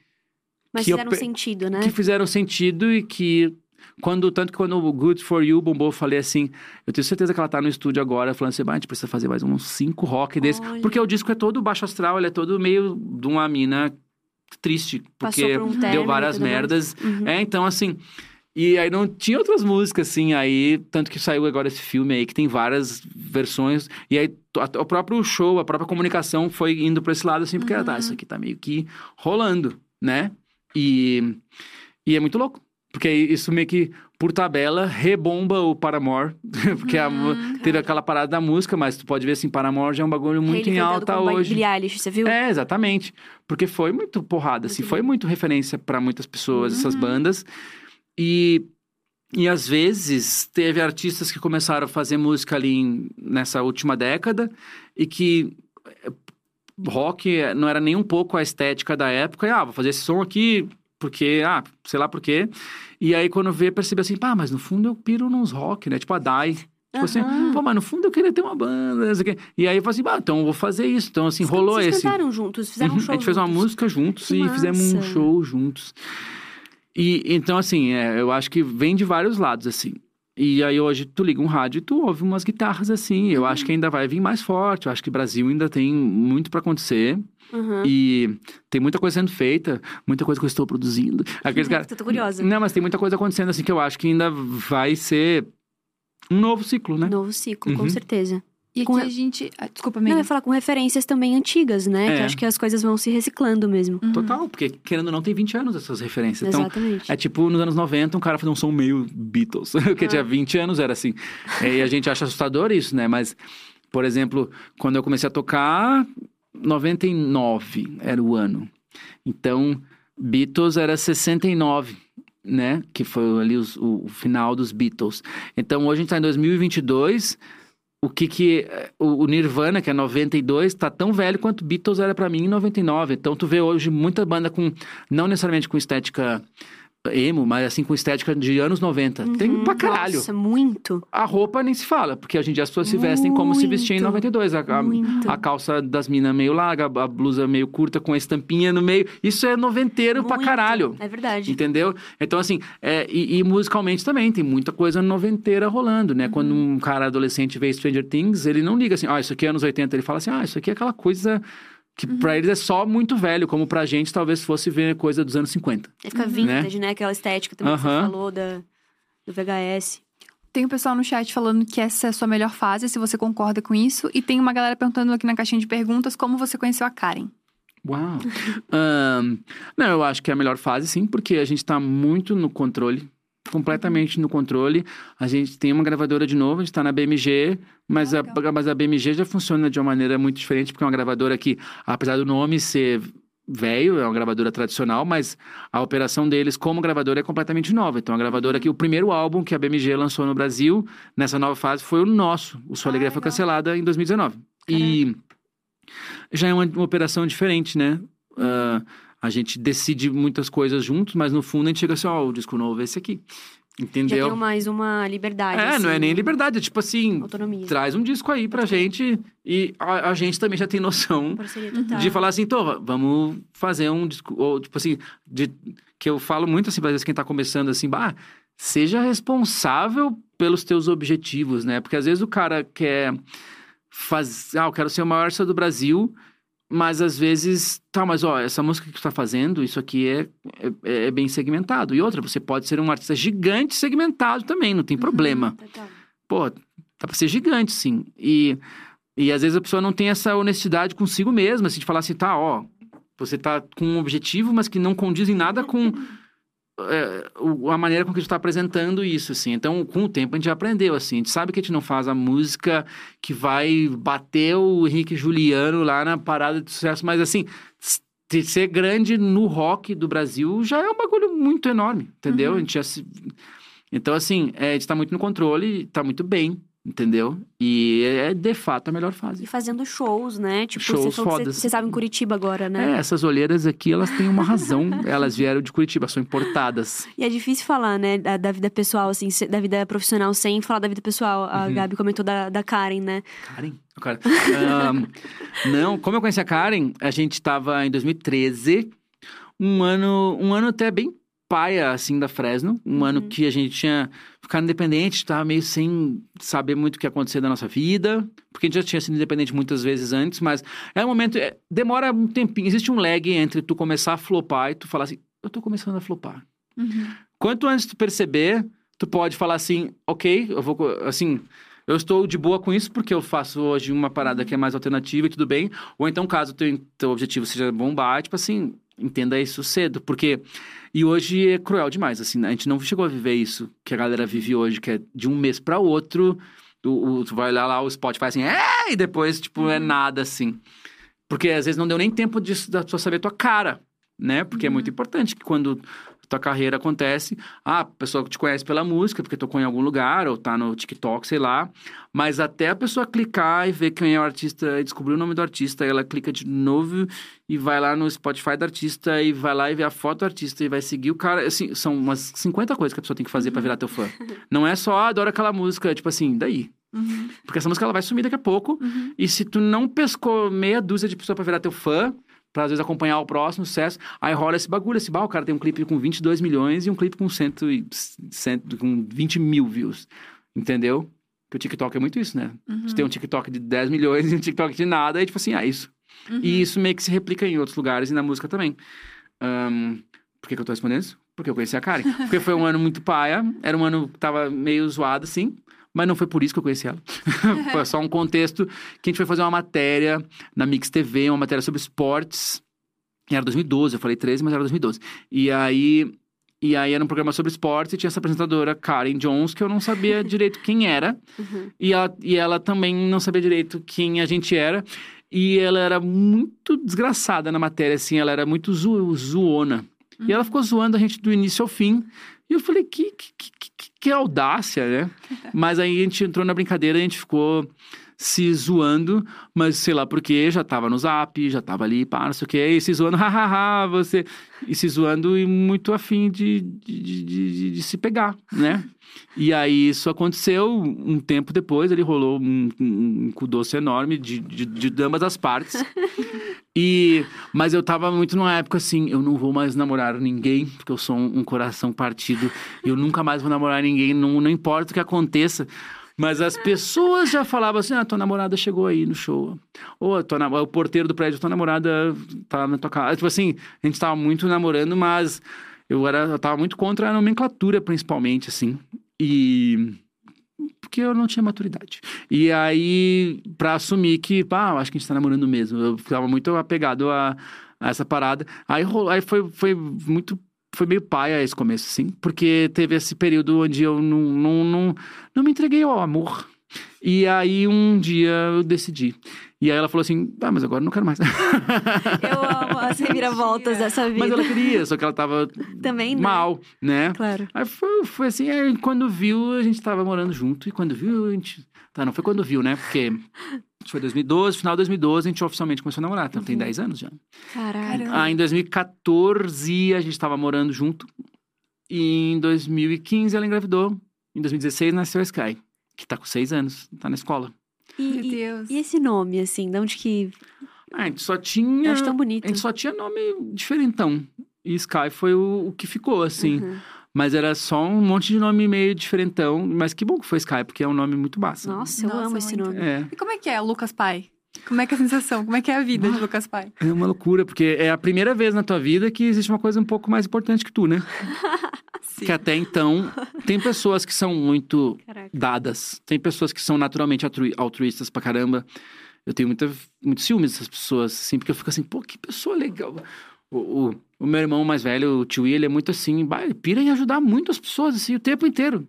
Mas Que eu fizeram pe- sentido, né? que fizeram sentido e que quando tanto que quando o Good for You bombou, eu falei assim, eu tenho certeza que ela tá no estúdio agora falando assim, "Bah, a gente precisa fazer mais uns cinco rock desse, Olha. porque o disco é todo baixo astral, ele é todo meio de uma mina triste, porque por um deu várias merdas. Uhum. É, então assim, e aí não tinha outras músicas assim, aí tanto que saiu agora esse filme aí que tem várias versões e aí o próprio show, a própria comunicação foi indo pra esse lado assim, porque Uhum. tá, isso aqui tá meio que rolando, né? E e é muito louco. Porque isso meio que, por tabela, rebomba o Paramore. porque a mu- Uhum, teve aquela parada da música, mas tu pode ver assim, Paramore já é um bagulho muito em alta com a hoje. Billie Eilish, você viu? É, exatamente. Porque foi muito porrada, assim, foi muito referência pra muitas pessoas, essas Uhum. bandas. E E às vezes teve artistas que começaram a fazer música ali em- nessa última década e que rock não era nem um pouco a estética da época. E, ah, vou fazer esse som aqui porque, ah, sei lá por quê. E aí quando vê, percebe assim, pá, mas no fundo eu piro nos rock, né? Tipo a Dai. Tipo assim, Aham. pô, mas no fundo eu queria ter uma banda, não sei o quê. E aí eu falei assim, ah, então eu vou fazer isso. Então assim, Vocês- rolou vocês esse. cantaram juntos, fizeram um Uhum, show A gente fez uma juntos. música juntos Que e fizemos um massa. show juntos. E então, assim, é, eu acho que vem de vários lados, assim. E aí hoje tu liga um rádio e tu ouve umas guitarras assim. Eu acho que ainda vai vir mais forte. Eu acho que o Brasil ainda tem muito pra acontecer. Uhum. E tem muita coisa sendo feita, muita coisa que eu estou produzindo. Aqueles caras. Tô, tô curiosa. Não, mas tem muita coisa acontecendo assim que eu acho que ainda vai ser um novo ciclo, né? Novo ciclo, com Uhum. certeza. E aqui Com- a gente. ah, Desculpa, Não, eu amiga. ia falar com referências também antigas, né? Que É. eu acho que as coisas vão se reciclando mesmo. Uhum. Total, porque querendo ou não, tem 20 anos essas referências. Então, Exatamente. É tipo nos anos 90, um cara fazer um som meio Beatles, que Ah. tinha 20 anos, era assim. e a gente acha assustador isso, né? Mas, por exemplo, quando eu comecei a tocar, 99 era o ano. Então, Beatles era 69, né? Que foi ali os- o, o final dos Beatles. Então, hoje a gente tá em 2022. O que que... eh, O, Nirvana, que é 92, tá tão velho quanto Beatles era pra mim em 99. Então, tu vê hoje muita banda com... Não necessariamente com estética emo, mas assim com estética de anos 90. Tem Uhum. pra caralho. Nossa, muito. A roupa nem se fala, porque hoje em dia as pessoas se vestem como se vestiam em Muito, 92. A, a, a calça das minas meio larga, a blusa meio curta com a estampinha no meio. Isso é noventeiro pra Muito. caralho. É verdade. Entendeu? Então, assim, é, e, e musicalmente também, tem muita coisa noventeira rolando, né? Quando Uhum. um cara adolescente vê Stranger Things, ele não liga assim, ah, isso aqui é anos 80. Ele fala assim, ah, isso aqui é aquela coisa que Uhum. pra eles é só muito velho, como pra gente talvez fosse ver coisa dos anos 50. Aí fica vintage, né? Aquela estética também que você falou da, do VHS. Tem o pessoal no chat falando que essa é a sua melhor fase, se você concorda com isso. E tem uma galera perguntando aqui na caixinha de perguntas como você conheceu a Karen. Uau! Ahn, não, eu acho que é a melhor fase, sim, porque a gente tá muito no controle. Completamente no controle. A gente tem uma gravadora de novo, a gente tá na BMG, mas a, mas a BMG já funciona de uma maneira muito diferente, porque é uma gravadora que, apesar do nome ser velho, é uma gravadora tradicional, mas a operação deles como gravadora é completamente nova. Então, a gravadora que o primeiro álbum que a BMG lançou no Brasil, nessa nova fase, foi o nosso. O Sua Ah, Alegria foi cancelada em 2019. E já é uma, uma operação diferente, né? Ah, a gente decide muitas coisas juntos, mas no fundo a gente chega assim, ó, o disco novo é esse aqui. Já Entendeu? tem mais uma liberdade. É, assim, não é nem liberdade, é tipo assim, Autonomia. traz um disco aí pra gente e a, a gente também já tem noção de falar assim, tô, vamos fazer um disco, ou tipo assim, de, que eu falo muito assim, às vezes quem tá começando assim, bah, seja responsável pelos teus objetivos, né? Porque às vezes o cara quer fazer, ah, eu quero ser o maior artista do Brasil, mas às vezes, tá, mas ó, essa música que tu tá fazendo, isso aqui é, é, é bem segmentado. E outra, você pode ser um artista gigante segmentado também, não tem problema Total. pô, dá pra ser gigante, sim. E, e às vezes a pessoa não tem essa honestidade consigo mesma, assim, de falar assim, tá, ó, você tá com um objetivo, mas que não condiz em nada com é, a maneira com que tu tá apresentando isso, assim. Então, com o tempo, a gente já aprendeu, assim. A gente sabe que a gente não faz a música que vai bater o Henrique Juliano lá na parada de sucesso, mas, assim, de ser grande no rock do Brasil já é um bagulho muito enorme, entendeu? Uhum. A gente já se... Então, assim, é, a gente tá muito no controle, tá muito bem, entendeu? E é, de fato, a melhor fase. E fazendo shows, né? Tipo, Shows você fodas. você, estava em Curitiba agora, né? É, essas olheiras aqui, elas têm uma razão. elas vieram de Curitiba, são importadas. E é difícil falar, né, da, da vida pessoal, assim, da vida profissional sem falar da vida pessoal. A Uhum. Gabi comentou da, da Karen, né? Karen? Cara. Ahn, não, como eu conheci a Karen, a gente tava em 2013, um ano, um ano até bem paia, assim, da Fresno. Um ano que a gente tinha ficado independente, tava meio sem saber muito o que ia acontecer da nossa vida, porque a gente já tinha sido independente muitas vezes antes, mas é um momento, é, demora um tempinho, existe um lag entre tu começar a flopar e tu falar assim, eu tô começando a flopar. Uhum. Quanto antes tu perceber, tu pode falar assim, ok, eu vou, assim, eu estou de boa com isso porque eu faço hoje uma parada que é mais alternativa e tudo bem. Ou então, caso teu, teu objetivo seja bombar, tipo assim, entenda isso cedo, porque... E hoje é cruel demais, assim, né? a gente não chegou a viver isso que a galera vive hoje, que é de um mês para outro, o, o- tu vai lá, lá, o Spotify assim, é, e depois, tipo, é nada, assim. Porque às vezes não deu nem tempo de, da pessoa saber tua cara, né? Porque é muito importante que quando tua carreira acontece. Ah, a pessoa te conhece pela música, porque tocou em algum lugar, ou tá no TikTok, sei lá. Mas até a pessoa clicar e ver quem é o artista, e descobrir o nome do artista, ela clica de novo e vai lá no Spotify do artista e vai lá e vê a foto do artista e vai seguir o cara. Assim, são umas 50 coisas que a pessoa tem que fazer para virar teu fã. Não é só, ah, adoro aquela música, tipo assim, daí. Uhum. Porque essa música ela vai sumir daqui a pouco. Uhum. E se tu não pescou meia dúzia de pessoas pra virar teu fã, pra às vezes acompanhar o próximo sucesso, aí rola esse bagulho, esse bah, o cara tem um clipe com 22 milhões e um clipe com, cento e, cento, com 20 mil views. Entendeu? Que o TikTok é muito isso, né? Uhum. Você tem um TikTok de 10 milhões e um TikTok de nada, aí tipo assim, ah, isso. Uhum. E isso meio que se replica em outros lugares e na música também. Ahn, por que, que eu tô respondendo isso? Porque eu conheci a Karen. Porque foi um ano muito paia, era um ano que tava meio zoado, assim. Mas não foi por isso que eu conheci ela. foi só um contexto que a gente foi fazer uma matéria na Mix TV, uma matéria sobre esportes. Era 2012, eu falei 13, mas era 2012. E aí, e aí era um programa sobre esportes e tinha essa apresentadora, Karen Jones, que eu não sabia direito quem era. Uhum. E ela, e ela também não sabia direito quem a gente era. E ela era muito desgraçada na matéria, assim, ela era muito zo zoona. E ela ficou zoando a gente do início ao fim. E eu falei, que, que, que, que, que audácia, né? Mas aí a gente entrou na brincadeira e a gente ficou se zoando, mas sei lá porque já tava no zap, já tava ali, pá, não sei o que, e se zoando, hahaha, você. E se zoando e muito afim de, de, de, de, se pegar, né? E aí isso aconteceu um tempo depois, ele rolou um, um, um doce enorme de, de, de ambas as partes. E, mas eu tava muito numa época assim, eu não vou mais namorar ninguém, porque eu sou um, um coração partido, eu nunca mais vou namorar ninguém, não, não importa o que aconteça. Mas as pessoas já falavam assim: ah, tua namorada chegou aí no show. Ou tua, o porteiro do prédio, tua namorada tá na tua casa. Tipo assim, a gente tava muito namorando, mas eu, era, eu tava muito contra a nomenclatura, principalmente, assim. E. Porque eu não tinha maturidade. E aí, pra assumir que, pá, acho que a gente tá namorando mesmo. Eu ficava muito apegado a, a essa parada. Aí, aí foi, foi muito foi meio paia esse começo, assim, porque teve esse período onde eu não, não, não, não me entreguei ao amor. E aí um dia eu decidi. E aí ela falou assim: Ah, mas agora eu não quero mais. Eu amo as reviravoltas dessa vida. mas ela queria, só que ela tava Também, né? mal, né? Claro. Aí foi, foi assim, aí quando viu, a gente tava morando junto. E quando viu, a gente. Tá, não foi quando viu, né? Porque isso foi 2012, final de 2012, a gente oficialmente começou a namorar. Então tem 10 anos já. Caralho. Caramba. Ah, em 2014 a gente tava morando junto. E em 2015 ela engravidou. Em 2016 nasceu a Sky, que tá com 6 anos, tá na escola. E, Meu e- Deus. e esse nome, assim, de onde que. Ah, a gente só Eu tinha. acho tão bonito. A gente só tinha nome diferentão. E Sky foi o, o que ficou, assim. Uhum. Mas era só um monte de nome meio diferentão. Mas que bom que foi Sky, porque é um nome muito massa. Nossa, eu Nossa, amo esse muito. nome. É. E como é que é o Lucas Pai? Como é que é a sensação? Como é que é a vida de Lucas Pai? É uma loucura, porque é a primeira vez na tua vida que existe uma coisa um pouco mais importante que tu, né? Sim. Que até então, tem pessoas que são muito Caraca. dadas. Tem pessoas que são naturalmente altru- altruístas pra caramba. Eu tenho muita, muito ciúme dessas pessoas, assim, porque eu fico assim, pô, que pessoa legal. O, o, o meu irmão mais velho, o tio ele é muito assim, ele pira em ajudar muito as pessoas, assim, o tempo inteiro.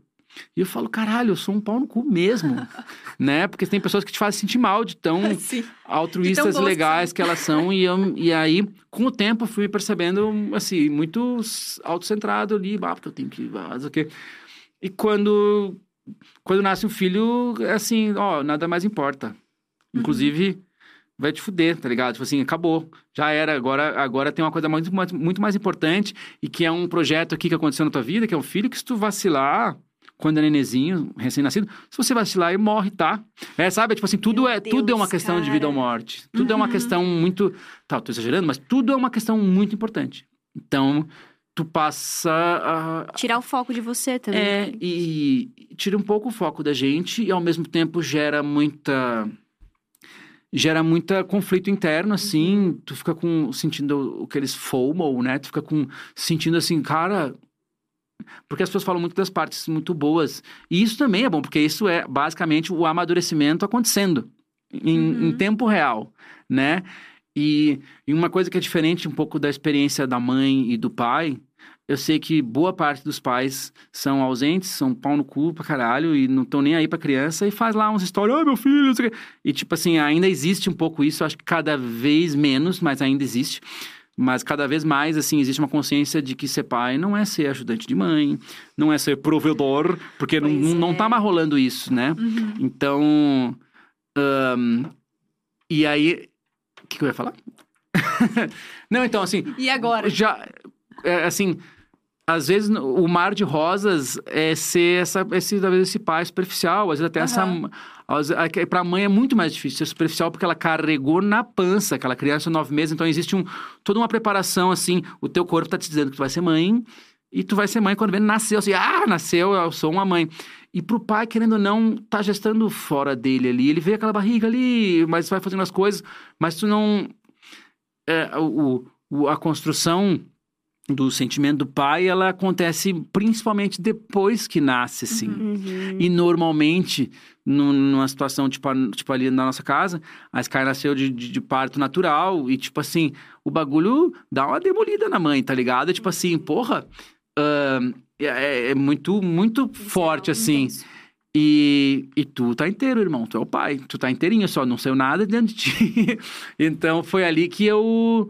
E eu falo, caralho, eu sou um pau no cu mesmo, né? Porque tem pessoas que te fazem sentir mal de tão Sim. altruístas tão que legais que elas são. E, eu, e aí, com o tempo, eu fui percebendo, assim, muito autocentrado ali, ah, porque eu tenho que. Ah, o quê. E quando, quando nasce um filho, é assim, ó, nada mais importa. Inclusive, vai te fuder, tá ligado? Tipo assim, acabou. Já era. Agora, agora tem uma coisa muito, muito mais importante e que é um projeto aqui que aconteceu na tua vida, que é um filho que se tu vacilar. Quando é nenezinho, recém-nascido, se você vacilar, ele morre, tá? É, sabe? Tipo assim, tudo, Meu é, tudo é uma Deus, questão de vida ou cara. morte. Tudo é uma Uhum. questão muito. Tá, eu tô exagerando, mas tudo é uma questão muito importante. Então, tu passa a, Tirar o foco de você também. é, e tira um pouco o foco da gente e ao mesmo tempo gera muita gera muita conflito interno assim, tu fica com sentindo aqueles FOMO, né? Tu fica com sentindo assim, cara, porque as pessoas falam muito das partes muito boas. E isso também é bom, porque isso é basicamente o amadurecimento acontecendo em, Uhum. em tempo real, né? E, e uma coisa que é diferente um pouco da experiência da mãe e do pai, eu sei que boa parte dos pais são ausentes, são pau no cu pra caralho e não estão nem aí pra criança e faz lá uns stories, ai meu filho. E tipo assim, ainda existe um pouco isso, acho que cada vez menos, mas ainda existe. Mas cada vez mais, assim, existe uma consciência de que ser pai não é ser ajudante de mãe, não é ser provedor, porque não, Pois não, não tá é. mais rolando isso, né? Uhum. Então. ahn, e aí. O que, que eu ia falar? não, então, assim. E agora? Já. é, assim. Às vezes o mar de rosas é ser essa, esse, talvez esse pai superficial, às vezes até essa. Vezes, é que Pra mãe é muito mais difícil ser superficial porque ela carregou na pança aquela criança nove meses, então existe um, toda uma preparação assim. O teu corpo tá te dizendo que tu vai ser mãe e tu vai ser mãe quando vem nasceu, assim, ah, nasceu, eu sou uma mãe. E pro pai, querendo ou não, tá gestando fora dele ali. Ele vê aquela barriga ali, mas vai fazendo as coisas, mas tu não. É, o, o- a construção do sentimento do pai, ela acontece principalmente depois que nasce, assim. Uhum. E normalmente, nu- numa situação tipo, tipo ali na nossa casa, a Sky nasceu de, de, de parto natural e, tipo assim, o bagulho dá uma demolida na mãe, tá ligado? Tipo assim, porra, ahn, é, é muito, muito forte, assim. Intenso. E, e tu tá inteiro, irmão. Tu é o pai. Tu tá inteirinho, só não saiu nada dentro de ti. então foi ali que eu.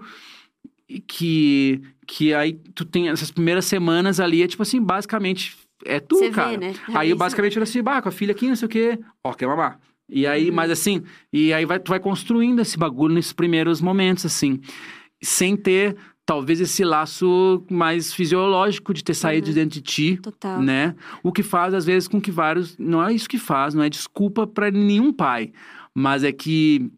Que, que aí tu tem essas primeiras semanas ali, é tipo assim, basicamente é tu, Você cara. vê, né? Aí eu basicamente era assim, bah, com a filha aqui, não sei o quê. Ó, quer mamar. E aí, Uhum. mas assim, e aí vai, tu vai construindo esse bagulho nesses primeiros momentos, assim. Sem ter, talvez, esse laço mais fisiológico de ter saído de dentro de ti Total. né? O que faz, às vezes, com que vários. Não é isso que faz, não é desculpa para nenhum pai. Mas é que.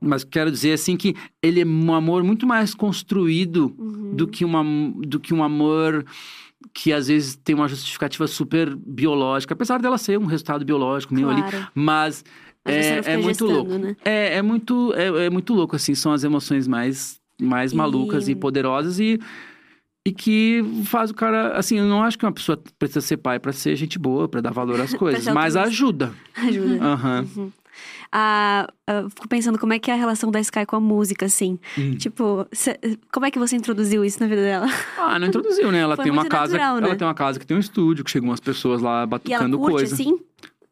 Mas quero dizer, assim, que ele é um amor muito mais construído Uhum. do, que uma, do que um amor que, às vezes, tem uma justificativa super biológica. Apesar dela ser um resultado biológico meio ali. Claro. Mas. Mas é, é muito gestando, louco. né? É, é muito, é, é muito louco, assim. São as emoções mais, mais E- malucas e poderosas e, e que faz o cara... Assim, eu não acho que uma pessoa precisa ser pai pra ser gente boa, pra dar valor às coisas. mas ajuda. Ajuda. Aham. Ah, eu fico pensando como é que é a relação da Sky com a música, assim. Hum. Tipo, cê- como é que você introduziu isso na vida dela? Ah, não introduziu, né? Ela Foi tem uma muito casa... natural, Ela né? tem uma casa que tem um estúdio, que chegam umas pessoas lá E ela batucando curte, coisa. assim?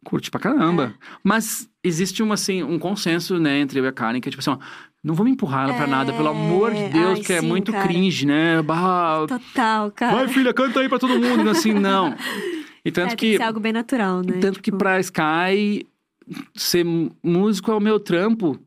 Curte pra caramba. Mas existe uma, assim, um consenso, né, entre eu e a Karen, que é tipo assim, ó, não vou me empurrar ela pra nada, pelo amor de É, Deus, ai, que é sim, muito cara. cringe, né? Bah, Total, cara. Vai, filha, canta aí pra todo mundo. Assim, não. E é, tanto tem que, que ser algo bem natural, né? tanto que Tipo, pra Sky, ser músico é o meu trampo.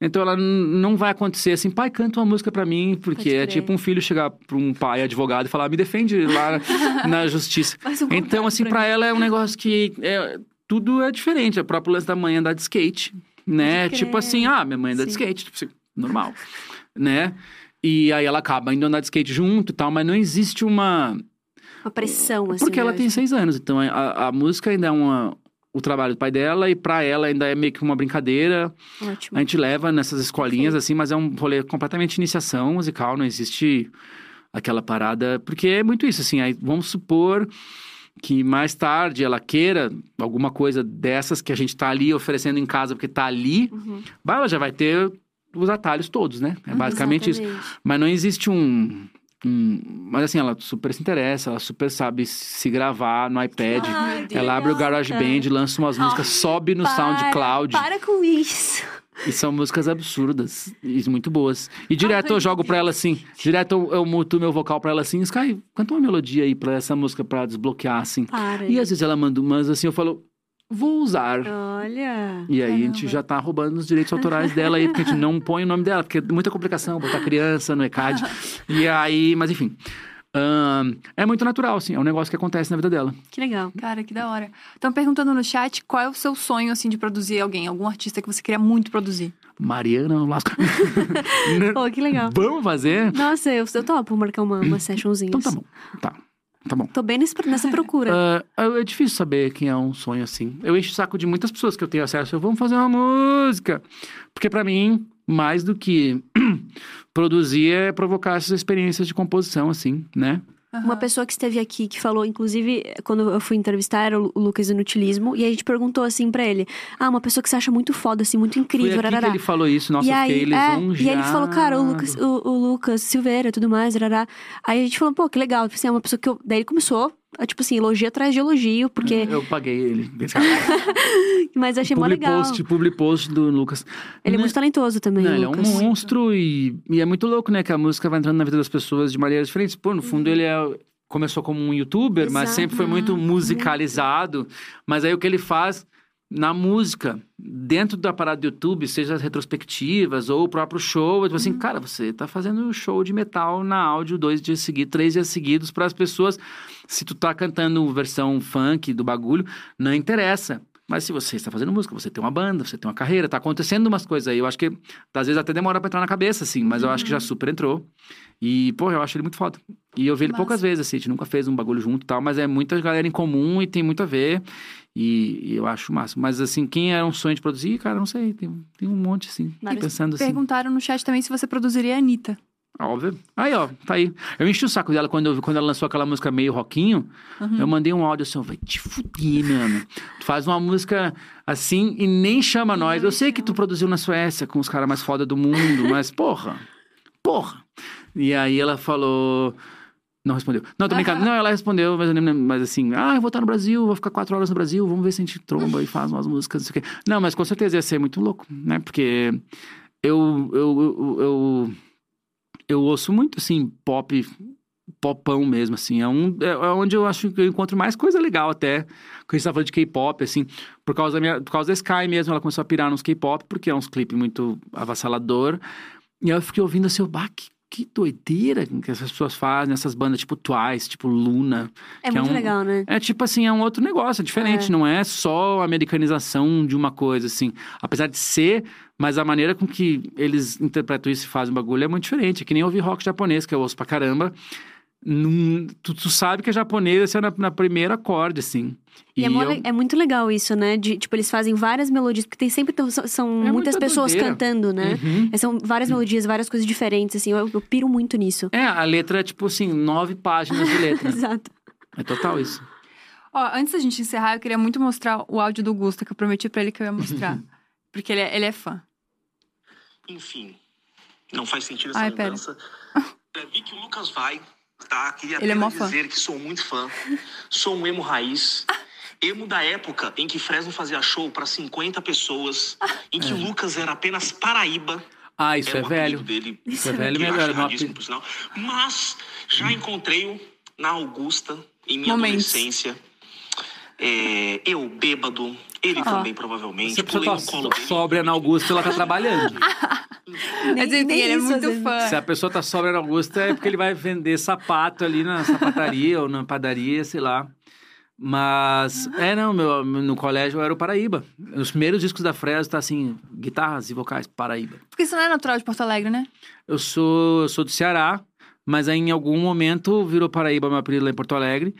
Então ela não vai acontecer assim, pai, canta uma música pra mim, porque é tipo um filho chegar pra um pai advogado e falar, me defende lá na justiça. Um Então, assim, pra mim. ela é um negócio que é, tudo é diferente. O próprio lance da mãe andar de skate, né? Pode Tipo crer. assim, ah, minha mãe anda de Sim. skate, tipo assim, normal, né? E aí ela acaba indo andar de skate junto e tal, mas não existe uma... Uma pressão, assim. Porque ela né? tem seis anos, então a, a música ainda é uma, o trabalho do pai dela e pra ela ainda é meio que uma brincadeira. Ótimo. A gente leva nessas escolinhas, assim, mas é um rolê completamente iniciação musical, não existe aquela parada. Porque é muito isso, assim, aí vamos supor que mais tarde ela queira alguma coisa dessas que a gente tá ali oferecendo em casa porque tá ali, Uhum. ela já vai ter os atalhos todos, né? É basicamente isso. Exatamente. Mas não existe um. Um- Mas assim, ela super se interessa, ela super sabe se gravar no iPad. Ai, que ela abre o GarageBand, lança umas músicas, sobe no Para, SoundCloud. Para com isso. E são músicas absurdas e muito boas. E direto Ai, eu jogo pra ela assim, direto eu, eu muto meu vocal pra ela assim, Sky, canta uma melodia aí pra essa música pra desbloquear, assim. Para. E às vezes ela manda umas assim, eu falo, vou usar. Olha. E aí a gente Caramba. já tá roubando os direitos autorais dela aí, porque a gente não põe o nome dela, porque é muita complicação botar criança no ECAD. e aí, mas enfim. é muito natural, assim, é um negócio que acontece na vida dela. Que legal. Cara, que da hora. Estão perguntando no chat qual é o seu sonho, assim, de produzir alguém, algum artista que você queria muito produzir. Mariana Lasco. Pô, que legal. Vamos fazer? Nossa, eu, eu topo marcar uma, uma sessionzinha. Então tá bom. Tá. Tá bom. Tô bem nessa procura. Ah, é difícil saber quem é um sonho assim. Eu encho o saco de muitas pessoas que eu tenho acesso. Eu, vamos fazer uma música. Porque pra mim, mais do que produzir é provocar essas experiências de composição, assim, né? Uma pessoa que esteve aqui, que falou, inclusive, quando eu fui entrevistar, era o Lucas Inutilismo, e a gente perguntou assim pra ele: Ah, uma pessoa que você acha muito foda, assim, muito Foi incrível, aqui rarará. que ele falou isso. Nossa, e aí, fiquei é, lisonjeado. e aí ele falou, cara, o Lucas, o, o Lucas Silveira tudo mais, rarará. Aí a gente falou, pô, que legal. Assim, é uma pessoa que eu. Daí ele começou tipo assim, elogio atrás de elogio, porque. Eu paguei ele. Mas achei mó publi legal. post, publi post do Lucas. Ele é Né? muito talentoso também, Não, ele é um monstro e, e é muito louco, né? Que a música vai entrando na vida das pessoas de maneiras diferentes. Pô, no fundo ele é, começou como um youtuber, mas Exato. sempre foi muito Uhum. musicalizado. Mas aí o que ele faz na música, dentro da parada do YouTube, seja as retrospectivas ou o próprio show, é tipo assim, cara, você tá fazendo show de metal na áudio dois dias seguidos, três dias seguidos para as pessoas. Se tu tá cantando versão funk do bagulho, não interessa. Mas se você está fazendo música, você tem uma banda, você tem uma carreira, tá acontecendo umas coisas aí. Eu acho que às vezes até demora pra entrar na cabeça, assim, mas eu acho que já super entrou. E, pô, eu acho ele muito foda. E eu vi ele poucas vezes, assim, a gente nunca fez um bagulho junto e tal, mas é muita galera em comum e tem muito a ver. E, e eu acho massa. Mas, assim, quem era um sonho de produzir, cara, não sei, tem, tem um monte, assim, Vários. pensando assim. Perguntaram no chat também se você produziria a Anitta. Óbvio. Aí, ó, tá aí. Eu enchi o saco dela quando, eu, quando ela lançou aquela música meio rockinho. Uhum. Eu mandei um áudio assim, vai te fuder, mano. Tu faz uma música assim e nem chama nós. Eu sei que tu produziu na Suécia com os caras mais foda do mundo, mas porra, porra. E aí ela falou... Não respondeu. Não, tô brincando. Não, ela respondeu, mas, lembro, mas assim, ah, eu vou estar no Brasil, vou ficar quatro horas no Brasil, vamos ver se a gente tromba e faz umas músicas, não sei o quê. Não, mas com certeza ia ser muito louco, né? Porque eu, eu, eu, eu, eu ouço muito, assim, pop, popão mesmo, assim. É, um, é, é onde eu acho que eu encontro mais coisa legal até. Quando a gente tá falando de K-pop, assim, por causa, da minha, por causa da Sky mesmo, ela começou a pirar nos K-pop, porque é uns clipes muito avassalador. E aí eu fiquei ouvindo assim, bah, que, que doideira que essas pessoas fazem, essas bandas tipo Twice, tipo Luna. É que é muito um- legal, né? É tipo assim, é um outro negócio, é diferente, não é só a americanização de uma coisa, assim. Apesar de ser, mas a maneira com que eles interpretam isso e fazem o bagulho é muito diferente. É que nem ouvir rock japonês, que eu ouço pra caramba. Num- tu, tu sabe que é japonês, assim, na, na primeira acorde, assim. E, é, mó eu- le- é muito legal isso, né? De, tipo, eles fazem várias melodias, porque tem sempre tão- são, são É muitas muita pessoas doideira. cantando, né? Uhum. É, São várias melodias, várias coisas diferentes, assim. Eu, eu piro muito nisso. É, a letra é tipo assim, nove páginas de letra. Exato. é total isso. Ó, antes da gente encerrar, eu queria muito mostrar o áudio do Gusta, que eu prometi pra ele que eu ia mostrar. porque ele é, ele é fã. Enfim, não faz sentido essa Ai, pera. lembrança. É, vi que o Lucas vai, tá? Queria Ele é mó apenas fã. dizer que sou muito fã. Sou um emo raiz. Emo da época em que Fresno fazia show pra 50 pessoas, em que o Lucas era apenas Paraíba. Ah, isso é o velho. dele. Isso é velho acho era meu por sinal. Mas já encontrei-o na Augusta, em minha Momentos. adolescência. É, eu, bêbado, ele Ó. também, provavelmente. Pessoa Pulei tá no colo dele. sóbria na Augusta, ela tá trabalhando. Mas ele, nem ele é muito vezes. fã. Se a pessoa tá sóbria na Augusta, é porque ele vai vender sapato ali na sapataria ou na padaria, sei lá. Mas, é, não, meu, no colégio eu era o Paraíba. Os primeiros discos da Fresno tá assim, guitarras e vocais, Paraíba. Porque isso não é natural de Porto Alegre, né? Eu sou, eu sou do Ceará, mas aí em algum momento virou Paraíba meu apelido lá em Porto Alegre.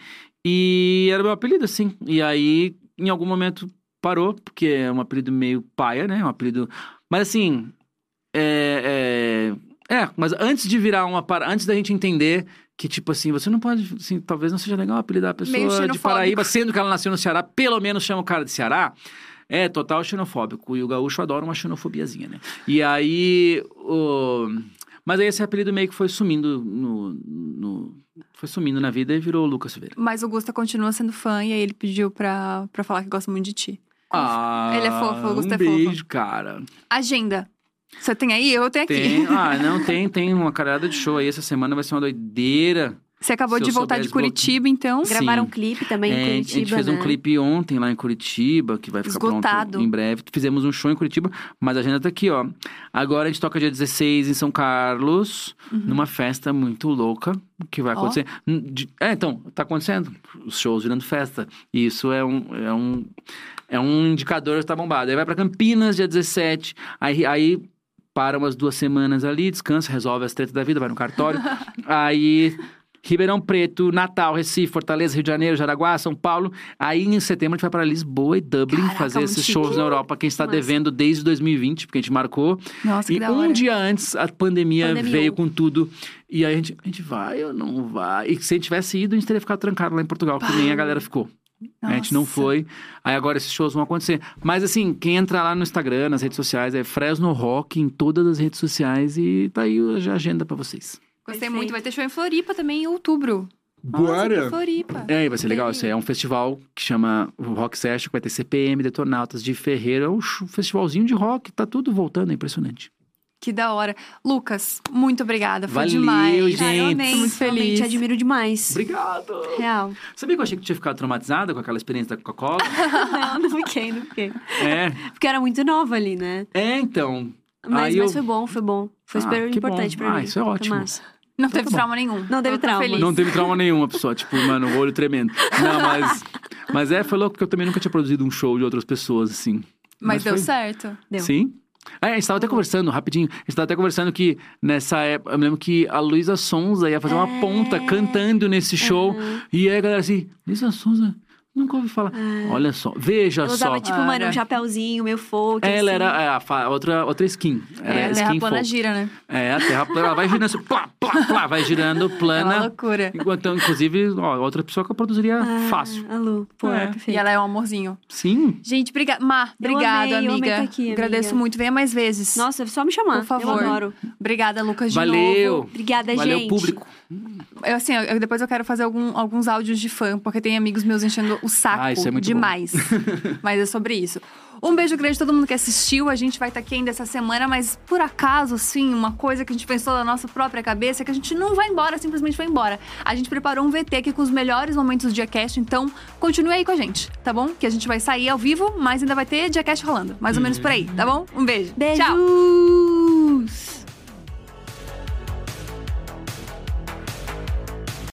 E era meu apelido, assim. E aí, em algum momento, parou, porque é um apelido meio paia, né? Um apelido. Mas assim. É. É, é, mas antes de virar uma. Antes da gente entender que, tipo assim, você não pode. Assim, talvez não seja legal apelidar a pessoa de. Paraíba, sendo que ela nasceu no Ceará, pelo menos chama o cara de Ceará. É total xenofóbico. E o gaúcho adora uma xenofobiazinha, né? E aí. O... Mas aí esse apelido meio que foi sumindo no, no- Foi sumindo na vida e virou Lucas Silveira. Mas o Gusta continua sendo fã e aí ele pediu pra, pra falar que gosta muito de ti. Ah, Ele é fofo, o Gusto um é fofo. beijo, cara. Agenda. Você tem aí? Eu tenho aqui. Tem, ah, não, tem, tem uma carada de show aí. Essa semana vai ser uma doideira. Você acabou Se de voltar de Curitiba, então. Sim. Gravaram um clipe também É, em a Curitiba, gente fez um né? clipe ontem lá em Curitiba, que vai ficar Esgotado. pronto em breve. Fizemos um show em Curitiba, mas a agenda tá aqui, ó. Agora a gente toca dia 16 em São Carlos, numa festa muito louca, que vai Uhum. Acontecer. De- É, então, tá acontecendo. Os shows virando festa. E isso é um... É um é um indicador que tá bombado. Aí vai pra Campinas, dia 17. Aí, aí para umas duas semanas ali, descansa, resolve as tretas da vida, vai no cartório. aí Ribeirão Preto, Natal, Recife, Fortaleza, Rio de Janeiro, Jaraguá, São Paulo. Aí em setembro a gente vai para Lisboa e Dublin Caraca, fazer esses shows na Europa. Quem está Massa. devendo desde 2020, porque a gente marcou. Nossa, que e um hora. dia antes a pandemia Pandemiou. veio com tudo. E aí a gente, a gente vai ou não vai? E se a gente tivesse ido, a gente teria ficado trancado lá em Portugal, que nem a galera ficou. A gente não Nossa. foi. Aí agora esses shows vão acontecer. Mas assim, quem entrar lá no Instagram, nas redes sociais, é Fresno Rock em todas as redes sociais e tá aí a agenda pra vocês. Gostei Perfeito. muito. Vai ter show em Floripa também em outubro. Nossa, Bora! Floripa. É, vai ser legal. Isso é um festival que chama Rock Session, que vai ter CPM, Detonautas de Ferreira. É um festivalzinho de rock, tá tudo voltando, é impressionante. Que da hora. Lucas, muito obrigada. Foi Valeu, demais. gente. eu amei, muito realmente, feliz. admiro demais. Obrigado! Real. Sabia que eu achei que tu tinha ficado traumatizada com aquela experiência da Coca-Cola? não, não fiquei, não fiquei. é, Porque era muito nova ali, né? é, então. Mas, Aí mas eu- foi bom, foi bom. Foi Ah, super que importante bom. pra Ah, mim. isso é Foi ótimo. massa. Não teve tá trauma nenhum. Não teve trauma. feliz. Não teve trauma nenhum, a pessoa, tipo, mano, o olho tremendo. Não, mas. Mas é, foi louco, porque eu também nunca tinha produzido um show de outras pessoas, assim. Mas, deu foi- certo. Deu. Sim. É, a gente tava até conversando, rapidinho, a gente tava até conversando que nessa época, eu me lembro que a Luísa Sonza ia fazer uma É. ponta cantando nesse show. E aí a galera assim, Luísa Sonza, nunca ouvi falar. Olha só, veja Eu só. usava, tipo, mano, Cara. um chapéuzinho, meio folk. Ela assim. era é, a fa- outra, outra skin. Era É, a skin terra plana folk. gira, né? É, a terra plana, ela vai girando assim, plá, plá, plá, vai girando É uma plana. loucura. Enquanto, inclusive, ó, outra pessoa que eu produziria Ah, fácil. A Lu, pô, É. é. perfeito. E ela é um amorzinho. Sim. Gente, obrigada. Mar, Eu obrigada, amei, eu amiga. tá aqui, amiga. Agradeço muito. Venha mais vezes. Nossa, é só me chamar. Por favor. Eu adoro. Obrigada, Lucas, de Valeu. novo. Obrigada, Valeu, gente. público. Eu, assim, eu- depois eu quero fazer algum- alguns áudios de fã, porque tem amigos meus enchendo o saco Ah, isso é muito demais. mas é sobre isso. Um beijo grande a todo mundo que assistiu. A gente vai estar aqui ainda essa semana, mas por acaso, sim, uma coisa que a gente pensou na nossa própria cabeça é que a gente não vai embora, simplesmente vai embora. A gente preparou um VT aqui com os melhores momentos do Diacast, então continue aí com a gente, tá bom? Que a gente vai sair ao vivo, mas ainda vai ter Diacast rolando. Mais ou menos por aí, tá bom? Um beijo. Beijo. Tchau!